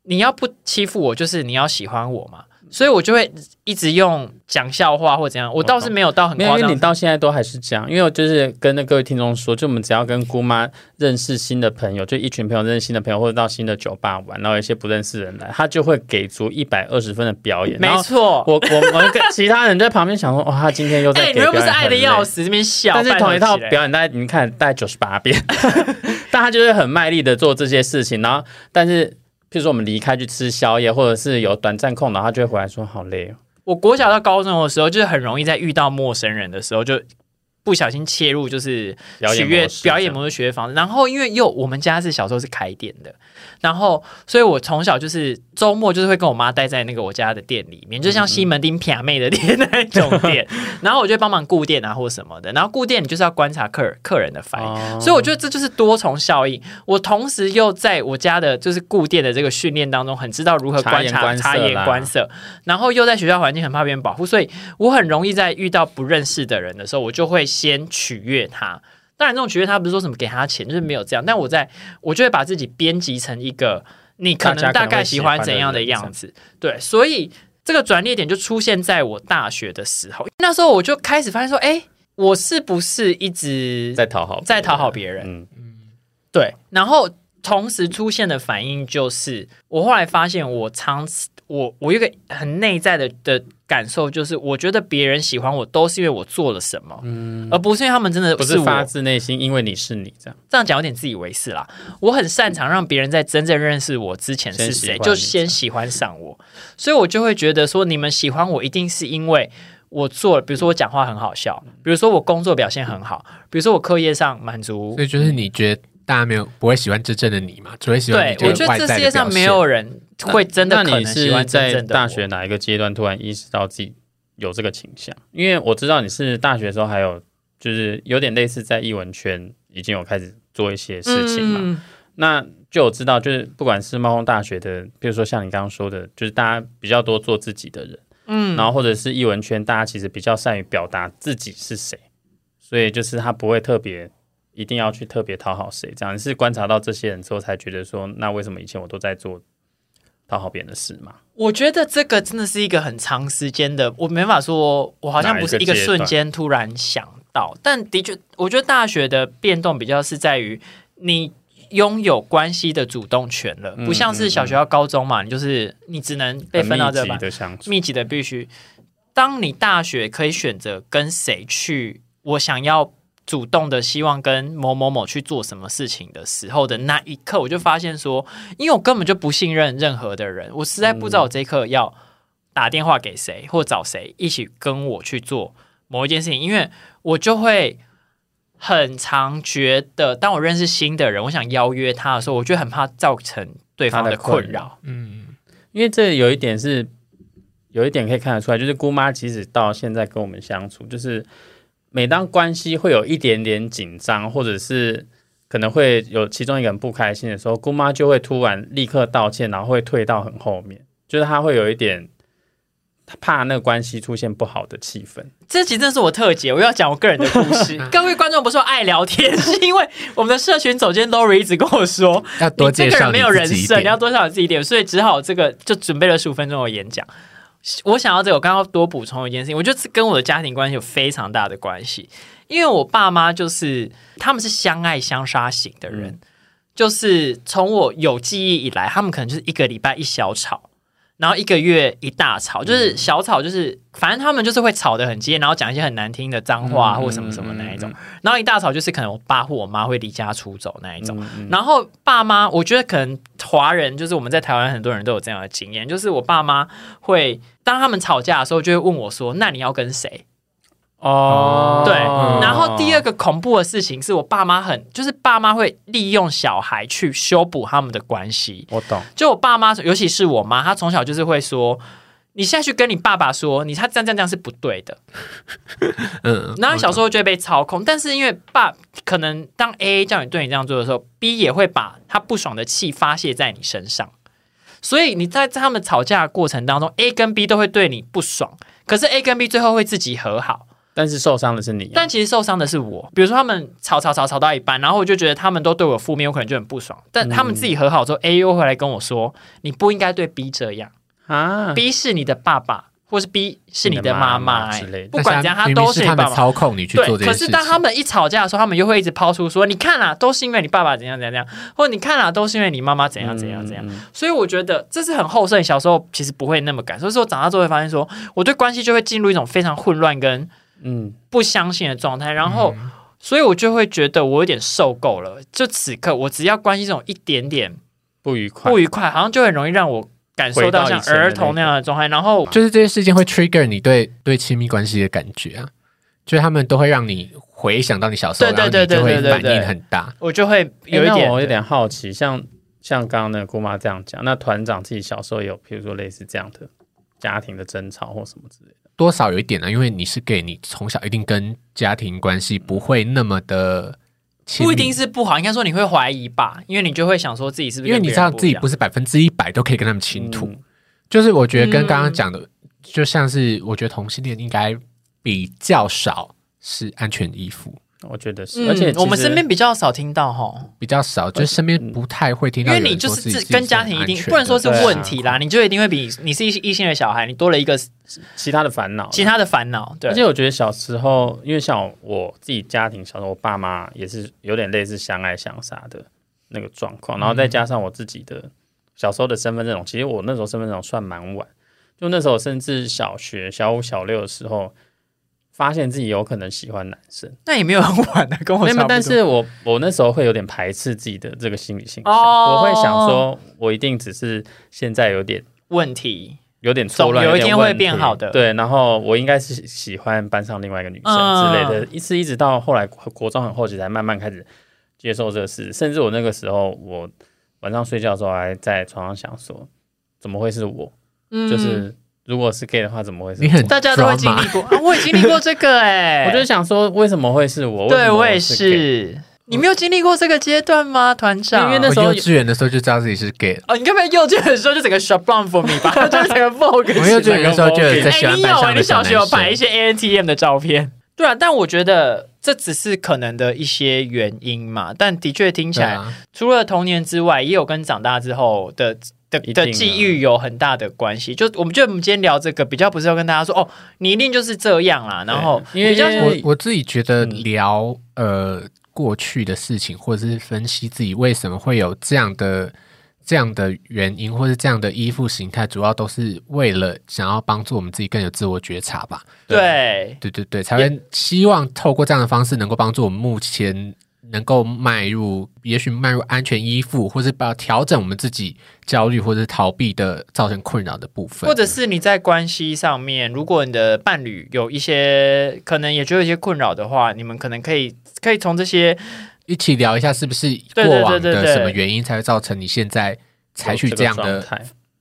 你要不欺负我，就是你要喜欢我嘛。所以我就会一直用讲笑话或怎样，我倒是没有到很没有，夸张因为你。到现在都还是这样。因为我就是跟那各位听众说，就我们只要跟姑妈认识新的朋友，就一群朋友认识新的朋友，或者到新的酒吧玩，然后一些不认识的人来，他就会给足一百二十分的表演。没错，我 我们跟其他人在旁边想说，哇，他今天又在哎、给你又不是爱的要死，这边笑，但是同一套表演，大家你看大概九十八遍，但他就是很卖力的做这些事情，然后但是。譬如说我们离开去吃宵夜，或者是有短暂空档，他就会回来说好累哦。我国小到高中的时候，就是很容易在遇到陌生人的时候，就不小心切入，就是表演表演魔术学方式。然后因为又我们家是小时候是开店的，然后所以我从小就是周末就是会跟我妈待在那个我家的店里面，就像西门町撇妹的店那种店，然后我就会帮忙顾店啊或什么的。然后顾店你就是要观察客人客人的反应。哦所以我觉得这就是多重效应。我同时又在我家的就是顾店的这个训练当中，很知道如何观察、察言观色，然后又在学校环境很怕别人保护，所以我很容易在遇到不认识的人的时候，我就会先取悦他。当然，这种取悦他不是说什么给他钱，就是没有这样。但我在我就会把自己编辑成一个你可能大概喜欢怎样的样子，对，所以这个转捩点就出现在我大学的时候。那时候我就开始发现说，哎，我是不是一直在讨好在讨好别人？嗯，对，然后同时出现的反应就是，我后来发现我常我我有一个很内在的的感受，就是我觉得别人喜欢我都是因为我做了什么，而不是因为他们真的不是发自内心，因为你是你这样。这样讲有点自以为是啦。我很擅长让别人在真正认识我之前是谁，就先喜欢上我，所以我就会觉得说，你们喜欢我一定是因为。我做了，比如说我讲话很好笑，比如说我工作表现很好，比如说我课业上满足所以就是你觉得大家没有不会喜欢真正的你嘛，只会喜欢对你，对我觉得这世界上没有人会真的可能喜欢真在正的我大学哪一个阶段突然意识到自己有这个倾向？因为我知道你是大学的时候还有就是有点类似在艺文圈已经有开始做一些事情嘛。嗯那就我知道，就是不管是猫空大学的，比如说像你刚刚说的，就是大家比较多做自己的人，嗯然后或者是艺文圈，大家其实比较善于表达自己是谁。所以就是他不会特别一定要去特别讨好谁，这样是观察到这些人之后才觉得说，那为什么以前我都在做讨好别人的事嘛？我觉得这个真的是一个很长时间的，我没法说，我好像不是一个瞬间突然想到，但的确，我觉得大学的变动比较是在于你拥有关系的主动权了，不像是小学到高中嘛，你就是你只能被分到这班，的相处，密集的必须。当你大学可以选择跟谁去，我想要主动的希望跟某某某去做什么事情的时候的那一刻，我就发现说，因为我根本就不信任任何的人，我实在不知道我这一刻要打电话给谁或找谁一起跟我去做某一件事情，因为我就会很常觉得，当我认识新的人，我想邀约他的时候，我就很怕造成对方的困扰。嗯，因为这有一点是。有一点可以看得出来，就是姑妈即使到现在跟我们相处，就是每当关系会有一点点紧张，或者是可能会有其中一个人不开心的时候，姑妈就会突然立刻道歉，然后会退到很后面，就是她会有一点怕那个关系出现不好的气氛。这集真是我特辑，我要讲我个人的故事。各位观众不是说爱聊天，是因为我们的社群总监 Lori 一直跟我说，要多介绍没有人设，你要多介绍自己一点，所以只好这个就准备了十五分钟的演讲。我想要这个，我刚刚多补充一件事情，我觉得跟我的家庭关系有非常大的关系，因为我爸妈就是他们是相爱相杀型的人，就是从我有记忆以来，他们可能就是一个礼拜一小吵。然后一个月一大吵，就是小吵，就是反正他们就是会吵得很激烈，然后讲一些很难听的脏话或什么什么那一种。然后一大吵就是可能我爸或我妈会离家出走那一种。然后爸妈，我觉得可能华人就是我们在台湾很多人都有这样的经验，就是我爸妈会当他们吵架的时候，就会问我说：“那你要跟谁？”哦，对，然后第二个恐怖的事情是我爸妈很，就是爸妈会利用小孩去修补他们的关系。我懂，就我爸妈，尤其是我妈，她从小就是会说，你现在去跟你爸爸说，你他这样这样这样是不对的。嗯，然后小时候就会被操控，但是因为爸可能当 A 叫你对你这样做的时候，B 也会把他不爽的气发泄在你身上，所以你在在他们吵架的过程当中，A 跟 B 都会对你不爽，可是 A 跟 B 最后会自己和好。但是受伤的是你，但其实受伤的是我。比如说他们吵吵吵吵到一半，然后我就觉得他们都对我负面，我可能就很不爽。但他们自己和好之后，A 又回来跟我说：“你不应该对 B 这样啊，B 是你的爸爸，或是 B 是你的妈妈之类。不管怎样，他都是他们操控你去做这可是当他们一吵架的时候，他们又会一直抛出说：你看啦，都是因为你爸爸怎样怎样怎样，或者你看啦，都是因为你妈妈怎样怎样怎样。所以我觉得这是很后生。小时候其实不会那么感，所以说长大之后会发现，说我对关系就会进入一种非常混乱跟。嗯，不相信的状态，然后，所以我就会觉得我有点受够了。就此刻，我只要关心这种一点点不愉快，不愉快，好像就很容易让我感受到像儿童那样的状态。然后，就是这些事件会 trigger 你对对亲密关系的感觉啊，就是他们都会让你回想到你小时候，对对对对对，反应很大。我就会有一点，我有点好奇，像像刚刚那个姑妈这样讲，那团长自己小时候有，比如说类似这样的家庭的争吵或什么之类的。多少有一点呢，因为你是 gay，你从小一定跟家庭关系不会那么的不一定是不好，应该说你会怀疑吧，因为你就会想说自己是不是因为你知道自己不是百分之一百都可以跟他们倾吐，就是我觉得跟刚刚讲的，就像是我觉得同性恋应该比较少是安全依附。我觉得是，而且我们身边比较少听到哈，比较少，就是身边不太会听到。因为你就是跟家庭一定不能说是问题啦，你就一定会比你是异异性的小孩，你多了一个其他的烦恼，其他的烦恼。对，而且我觉得小时候，因为像我自己家庭，小时候我爸妈也是有点类似相爱相杀的那个状况，然后再加上我自己的小时候的身份认同，其实我那时候身份认同算蛮晚，就那时候甚至小学小五小六的时候。发现自己有可能喜欢男生，那也没有很晚的，跟我差不多。但是我我那时候会有点排斥自己的这个心理倾向，我会想说，我一定只是现在有点问题，有点错乱，有一天会变好的。对，然后我应该是喜欢班上另外一个女生之类的，一直一直到后来国中很后期才慢慢开始接受这个事，甚至我那个时候，我晚上睡觉的时候还在床上想说，怎么会是我？就是。如果是 gay 的话，怎么会是？大家都会经历过啊！我也经历过这个哎，我就想说，为什么会是我？对我也是。你没有经历过这个阶段吗，团长？因为那时候幼稚园的时候就知道自己是 gay 哦。你根本幼稚园的时候就整个 shut down for me 吧，就整个 focus。我幼稚园的时候就有在喜欢班上你有？你小学有拍一些 A N T M 的照片？对啊，但我觉得这只是可能的一些原因嘛。但的确听起来，啊，除了童年之外，也有跟长大之后的的的际遇有很大的关系。就我们觉得我们今天聊这个，比较不是要跟大家说哦，你一定就是这样啦，然后因为我我自己觉得嗯聊、呃过去的事情，或者是分析自己为什么会有这样的这样的原因，或是这样的依附形态，主要都是为了想要帮助我们自己更有自我觉察吧。对对对对，才会希望透过这样的方式，能够帮助我们目前能够迈入，也许迈入安全依附，或是把调整我们自己焦虑或者是逃避的造成困扰的部分，或者是你在关系上面，如果你的伴侣有一些可能也觉得有一些困扰的话，你们可能可以可以从这些一起聊一下，是不是过往的什么原因才会造成你现在采取这样的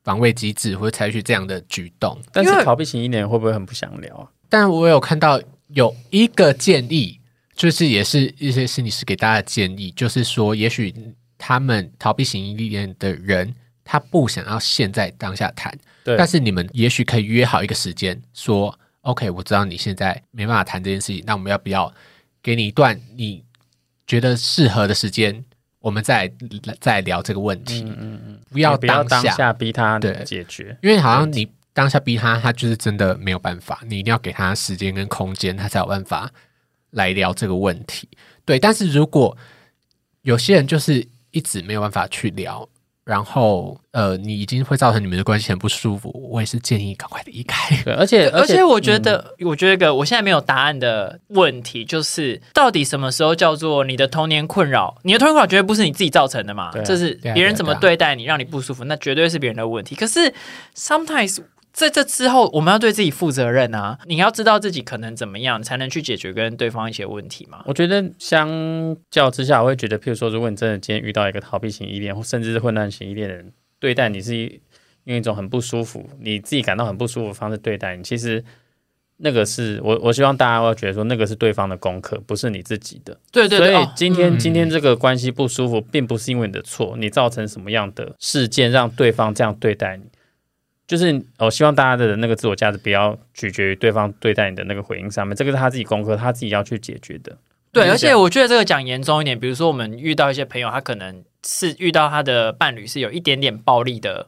防卫机制，或者采取这样的举动？但是逃避型依恋会不会很不想聊啊？但我有看到有一个建议，就是也是一些心理师给大家的建议，就是说，也许他们逃避型依恋的人，他不想要现在当下谈，对但是你们也许可以约好一个时间，说 OK，我知道你现在没办法谈这件事情，那我们要不要给你一段你觉得适合的时间，我们再再聊这个问题，嗯嗯嗯，不要当下下逼他对解决。因为好像你当下逼他，他就是真的没有办法，你一定要给他时间跟空间，他才有办法来聊这个问题。对，但是如果有些人就是一直没有办法去聊，然后呃，你已经会造成你们的关系很不舒服，我也是建议赶快离开。对，而且而且我觉嗯得，我觉得一个我现在没有答案的问题，就是到底什么时候叫做你的童年困扰？你的童年困扰绝对不是你自己造成的嘛，这是别人怎么对啊对待你，让你不舒服，那绝对是别人的问题。可是 sometimes 在这之后，我们要对自己负责任啊！你要知道自己可能怎么样，才能去解决跟对方一些问题嘛。我觉得相较之下，我会觉得，譬如说，如果你真的今天遇到一个逃避型依恋，或甚至是混乱型依恋的人，对待你是用一种很不舒服，你自己感到很不舒服的方式对待你，其实那个是我我希望大家要觉得说，那个是对方的功课，不是你自己的。对对对，所以哦今天、嗯今天这个关系不舒服，并不是因为你的错，你造成什么样的事件让对方这样对待你，就是我希望大家的那个自我价值不要取决于对方对待你的那个回应上面，这个是他自己功课，他自己要去解决的。对，而且我觉得这个讲严重一点，比如说我们遇到一些朋友，他可能是遇到他的伴侣是有一点点暴力的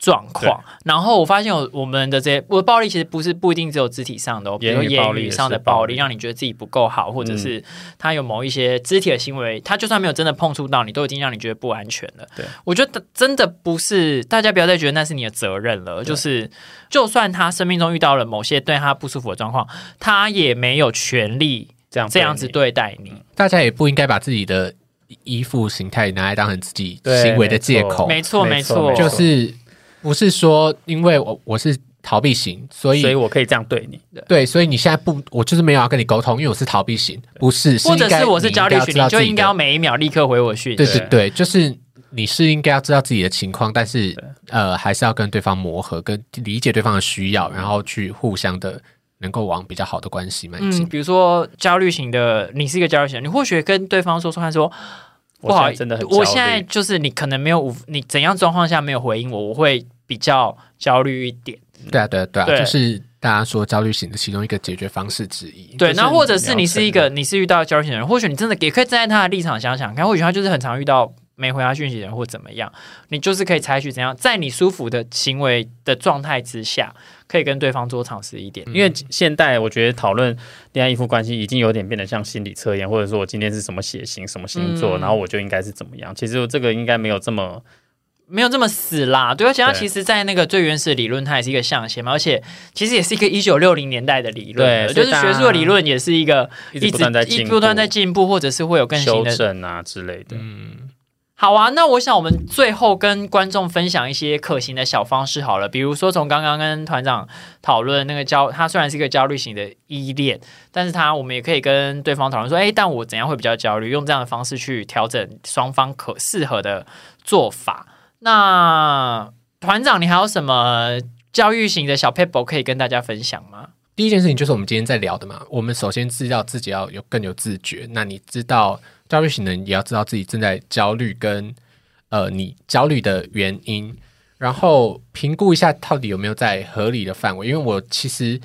状况，然后我发现我我们的这些，我的暴力其实不是不一定只有肢体上的、哦，比如说言语上的是暴力暴力，让你觉得自己不够好，或者是他有某一些肢体的行为，他就算没有真的碰触到你，都已经让你觉得不安全了。对，我觉得真的不是大家不要再觉得那是你的责任了，就是就算他生命中遇到了某些对他不舒服的状况，他也没有权利这样这样子对对待你。大家也不应该把自己的依附形态拿来当成自己行为的借口，没错没没错。就是不是说因为我我是逃避型，所，以所以我可以这样对你。对，所以你现在不，我就是没有要跟你沟通，因为我是逃避型，不是，或者是我是焦虑群，知道自己的你就应该要每一秒立刻回我讯息。对对对，就是你是应该要知道自己的情况，但是呃，还是要跟对方磨合，跟理解对方的需要，然后去互相的能够往比较好的关系迈进。嗯，比如说焦虑型的，你是一个焦虑型，你或许跟对方说说看说，不我好真的很，我现在就是你可能没有五你怎样状况下没有回应我，我会比较焦虑一点。对啊，对啊，对啊，对就是大家说焦虑型的其中一个解决方式之一。对，就是然后或者是你是一个你是遇到焦虑型的人，或许你真的也可以站在他的立场想想看，或许他就是很常遇到没回他讯息的人或怎么样，你就是可以采取怎样在你舒服的行为的状态之下，可以跟对方多尝试一点。因为现代我觉得讨论恋爱依附关系已经有点变得像心理测验，或者说我今天是什么血型、什么星座，嗯然后我就应该是怎么样。其实这个应该没有这么没有这么死啦，对，而且它其实，在那个最原始的理论，它也是一个象限嘛，而且其实也是一个一九六零年代的理论，对就是学术的理论也是一个一直不断在一进步、不断在进步，或者是会有更新修的。正啊之类的。嗯，好啊，那我想我们最后跟观众分享一些可行的小方式好了，比如说从刚刚跟团长讨论那个焦，他虽然是一个焦虑型的依恋，但是他我们也可以跟对方讨论说，哎，但我怎样会比较焦虑，用这样的方式去调整双方可适合的做法。那团长，你还有什么教育型的小 paper 可以跟大家分享吗？第一件事情就是我们今天在聊的嘛。我们首先知道自己要有更有自觉。那你知道焦虑型的人也要知道自己正在焦虑跟呃你焦虑的原因，然后评估一下到底有没有在合理的范围。因为我其实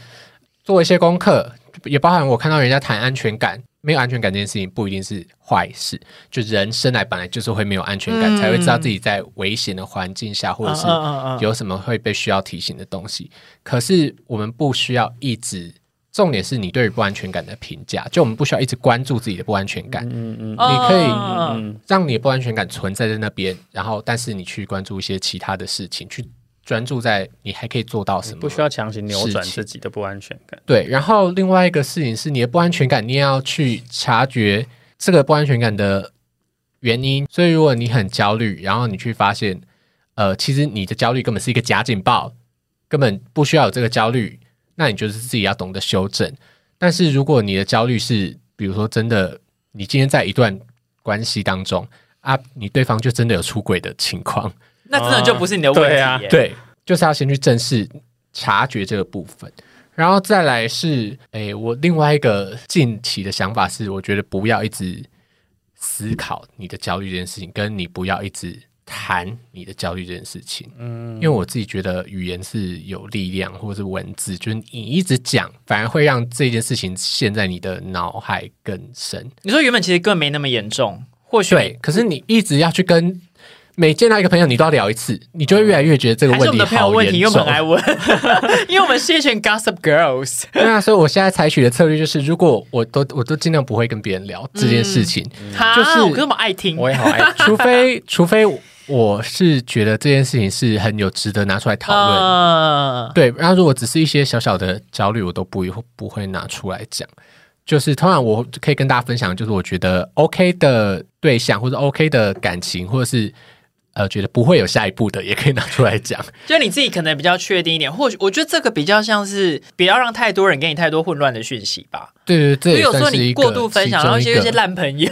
做一些功课，也包含我看到人家谈安全感，没有安全感这件事情不一定是坏事，就人生来本来就是会没有安全感，嗯才会知道自己在危险的环境下，或者是有什么会被需要提醒的东西。可是我们不需要一直，重点是你对于不安全感的评价，就我们不需要一直关注自己的不安全感，嗯嗯你可以让你的不安全感存在在那边，然后但是你去关注一些其他的事情，去专注在你还可以做到什么，不需要强行扭转自己的不安全感。对，然后另外一个事情是你的不安全感，你也要去察觉这个不安全感的原因。所以如果你很焦虑，然后你去发现，呃，其实你的焦虑根本是一个假警报，根本不需要有这个焦虑，那你就是自己要懂得修正。但是如果你的焦虑是，比如说真的，你今天在一段关系当中啊，你对方就真的有出轨的情况，那真的就不是你的问题对啊。对，就是要先去正视、察觉这个部分，然后再来是，诶，我另外一个近期的想法是，我觉得不要一直思考你的焦虑这件事情，跟你不要一直谈你的焦虑这件事情。嗯，因为我自己觉得语言是有力量，或者是文字，就是你一直讲，反而会让这件事情陷在你的脑海更深。你说原本其实根本没那么严重，或许对，可是你一直要去跟。每见到一个朋友，你都要聊一次，你就会越来越觉得这个问题好问题，严重因为我们很爱问，因为我们是一群 gossip girls。对啊，所以我现在采取的策略就是，如果我都我都尽量不会跟别人聊这件事情，哈就是我这么爱听，我也好爱除非除非我是觉得这件事情是很有值得拿出来讨论。嗯对，然后如果只是一些小小的焦虑，我都不不会拿出来讲。就是通常我可以跟大家分享，就是我觉得 OK 的对象或者 OK 的感情，或者是呃觉得不会有下一步的，也可以拿出来讲。就你自己可能比较确定一点，或许我觉得这个比较像是不要让太多人给你太多混乱的讯息吧。对对对，这也因为有时候算是一个你过度分享，然后一些一些烂朋友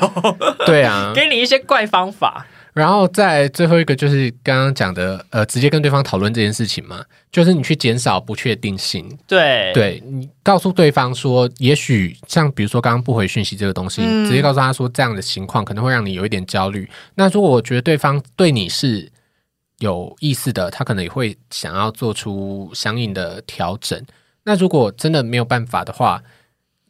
对啊，给你一些怪方法，然后再最后一个就是刚刚讲的，呃，直接跟对方讨论这件事情嘛，就是你去减少不确定性，对对你告诉对方说，也许像比如说刚刚不回讯息这个东西，嗯直接告诉他说这样的情况可能会让你有一点焦虑。那如果我觉得对方对你是有意思的，他可能也会想要做出相应的调整。那如果真的没有办法的话，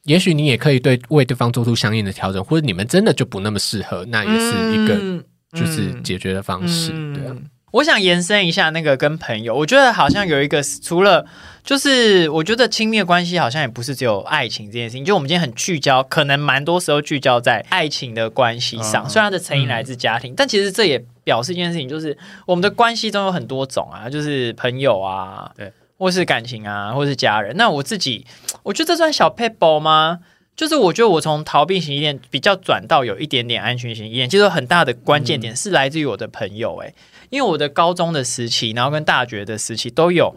也许你也可以对为对方做出相应的调整，或者你们真的就不那么适合，那也是一个嗯就是嗯。解决的方式，对我想延伸一下那个跟朋友，我觉得好像有一个除了就是我觉得亲密的关系好像也不是只有爱情这件事情，就我们今天很聚焦，可能蛮多时候聚焦在爱情的关系上，嗯。虽然它的成因来自家庭，但其实这也表示一件事情，就是我们的关系中有很多种啊，就是朋友啊，对，或是感情啊，或是家人。那我自己，我觉得这算小 p e b l 吗？就是我觉得我从逃避型依恋比较转到有一点点安全型依恋，其实有很大的关键点是来自于我的朋友、欸，因为我的高中的时期，然后跟大学的时期都有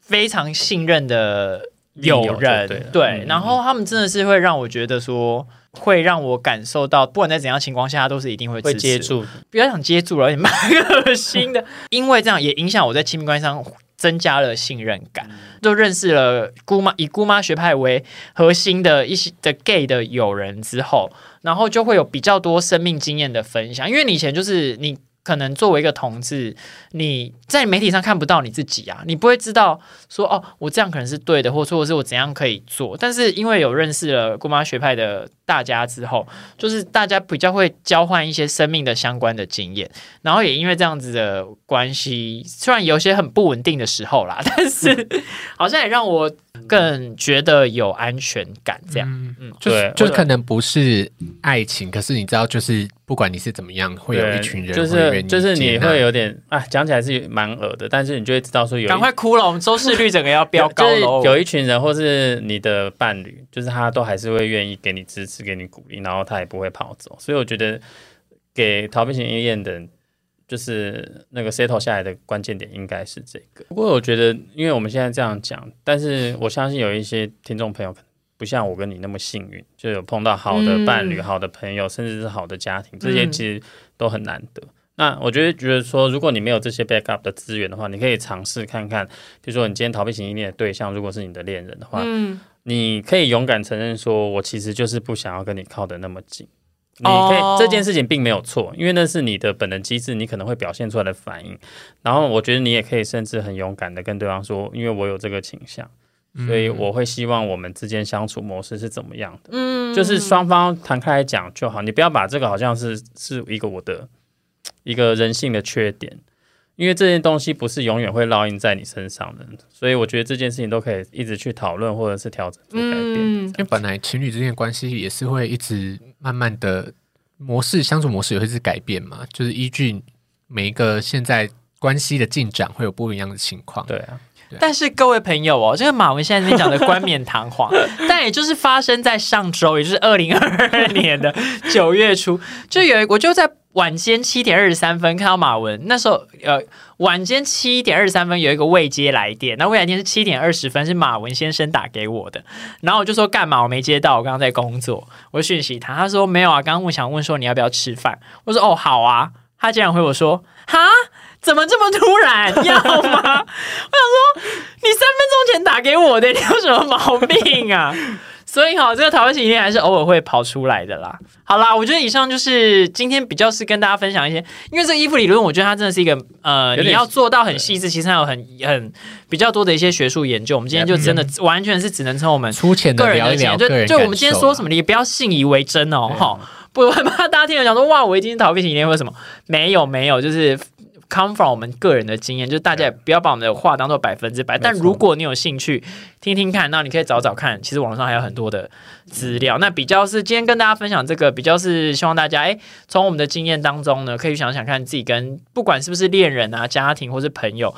非常信任的友人，对对，嗯然后他们真的是会让我觉得说，会让我感受到，不管在怎样情况下，他都是一定会会接住，不要想接住了，有点蛮 恶心的。因为这样也影响我在亲密关系上增加了信任感，就认识了姑妈以姑妈学派为核心的一些的 gay 的友人之后，然后就会有比较多生命经验的分享。因为你以前就是你。可能作为一个同志，你在媒体上看不到你自己啊，你不会知道说哦，我这样可能是对的，或者或是我怎样可以做。但是因为有认识了姑妈学派的大家之后，就是大家比较会交换一些生命的相关的经验，然后也因为这样子的关系，虽然有些很不稳定的时候啦，但是好像也让我更觉得有安全感。这样，嗯，就是对就是可能不是爱情，可是你知道，就是不管你是怎么样，会有一群人就是就是你会有点啊，讲起来是蛮恶的，但是你就会知道说有赶快哭了，我们收视率整个要飙高 就是。有一群人或是你的伴侣，就是他都还是会愿意给你支持、给你鼓励，然后他也不会跑走。所以我觉得给逃避型依恋的人，就是那个 settle 下来的关键点应该是这个。不过我觉得，因为我们现在这样讲，但是我相信有一些听众朋友可能不像我跟你那么幸运，就有碰到好的伴侣、嗯好的朋友，甚至是好的家庭，这些嗯其实都很难得。那我觉得，觉得说，如果你没有这些 backup 的资源的话，你可以尝试看看，比如说你今天逃避型依恋的对象，如果是你的恋人的话，嗯，你可以勇敢承认说，我其实就是不想要跟你靠得那么近。你可以、哦这件事情并没有错，因为那是你的本能机制，你可能会表现出来的反应。然后我觉得你也可以甚至很勇敢的跟对方说，因为我有这个倾向，所以我会希望我们之间相处模式是怎么样的，嗯就是双方谈开来讲就好，你不要把这个好像是是一个我的一个人性的缺点。因为这件东西不是永远会烙印在你身上的，所以我觉得这件事情都可以一直去讨论或者是调整做改变。嗯因为本来情侣之间的关系也是会一直慢慢的模式相处模式也会是改变嘛，就是依据每一个现在关系的进展会有不一样的情况。对啊，但是各位朋友哦，这个马文现在这边讲的冠冕堂皇，但也就是发生在上周，也就是二零二二年的 九月初，就有一我就在晚间七点二十三分看到马文，那时候呃晚间七点二十三分有一个未接来电，那未来电是七点二十分是马文先生打给我的，然后我就说干嘛我没接到，我刚刚在工作，我就讯息他，他说没有啊，刚刚我想问说你要不要吃饭，我说哦好啊，他竟然回我说哈。怎么这么突然？要吗？我想说，你三分钟前打给我的，你有什么毛病啊？所以哈，这个讨论型恋还是偶尔会跑出来的啦。好啦，我觉得以上就是今天比较是跟大家分享一些，因为这个衣服理论，我觉得它真的是一个呃，你要做到很细致，其实还有很很比较多的一些学术研究。我们今天就真的完全是只能从我们粗浅的个人的经验，聊一聊就就我们今天说什么，么，你不要信以为真哦，对哈，不然怕大家听了讲说哇，我一定是逃避型恋为什么？没有没有，就是 come from 我们个人的经验，就是大家也不要把我们的话当做百分之百。但如果你有兴趣听听看，那你可以找找看，其实网上还有很多的资料。那比较是今天跟大家分享这个，比较是希望大家哎，从我们的经验当中呢，可以想想看自己跟不管是不是恋人啊、家庭或是朋友。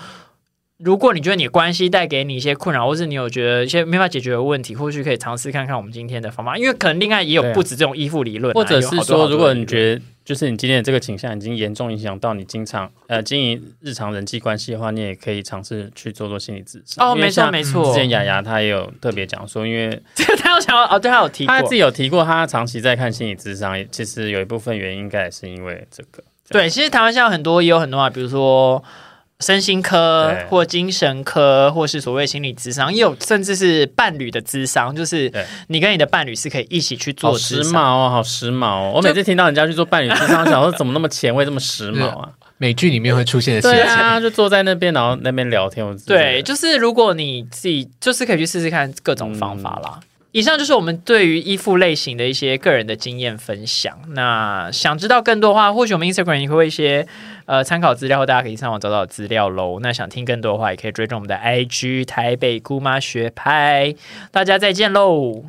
如果你觉得你的关系带给你一些困扰，或是你有觉得一些没法解决的问题，或许可以尝试看看我们今天的方法，因为可能另外也有不止这种依附理论啊、或者是说，如果你觉得就是你今天的这个倾向已经严重影响到你经常呃经营日常人际关系的话，你也可以尝试去做做心理咨询。哦，没错没错，之前雅雅她也有特别讲说，因为 这个他有想要哦，对她有提过她，自己有提过，她长期在看心理咨商，其实有一部分原因应该也是因为这个。对，其实台湾现在很多也有很多啊，比如说身心科或精神科，或是所谓心理智商，也有甚至是伴侣的智商，就是你跟你的伴侣是可以一起去做好时髦哦，好时髦哦！我每次听到人家去做伴侣咨商，想说怎么那么前卫，这么时髦啊？美剧里面会出现的情。啊，就坐在那边，然后那边聊天。我自己对，就是如果你自己就是可以去试试看各种方法啦。以上就是我们对于衣服类型的一些个人的经验分享。那想知道更多的话，或许我们 Instagram 也会一些呃参考资料，或大家可以上网找找资料喽。那想听更多的话，也可以追踪我们的 IG 台北姑妈学派。大家再见喽！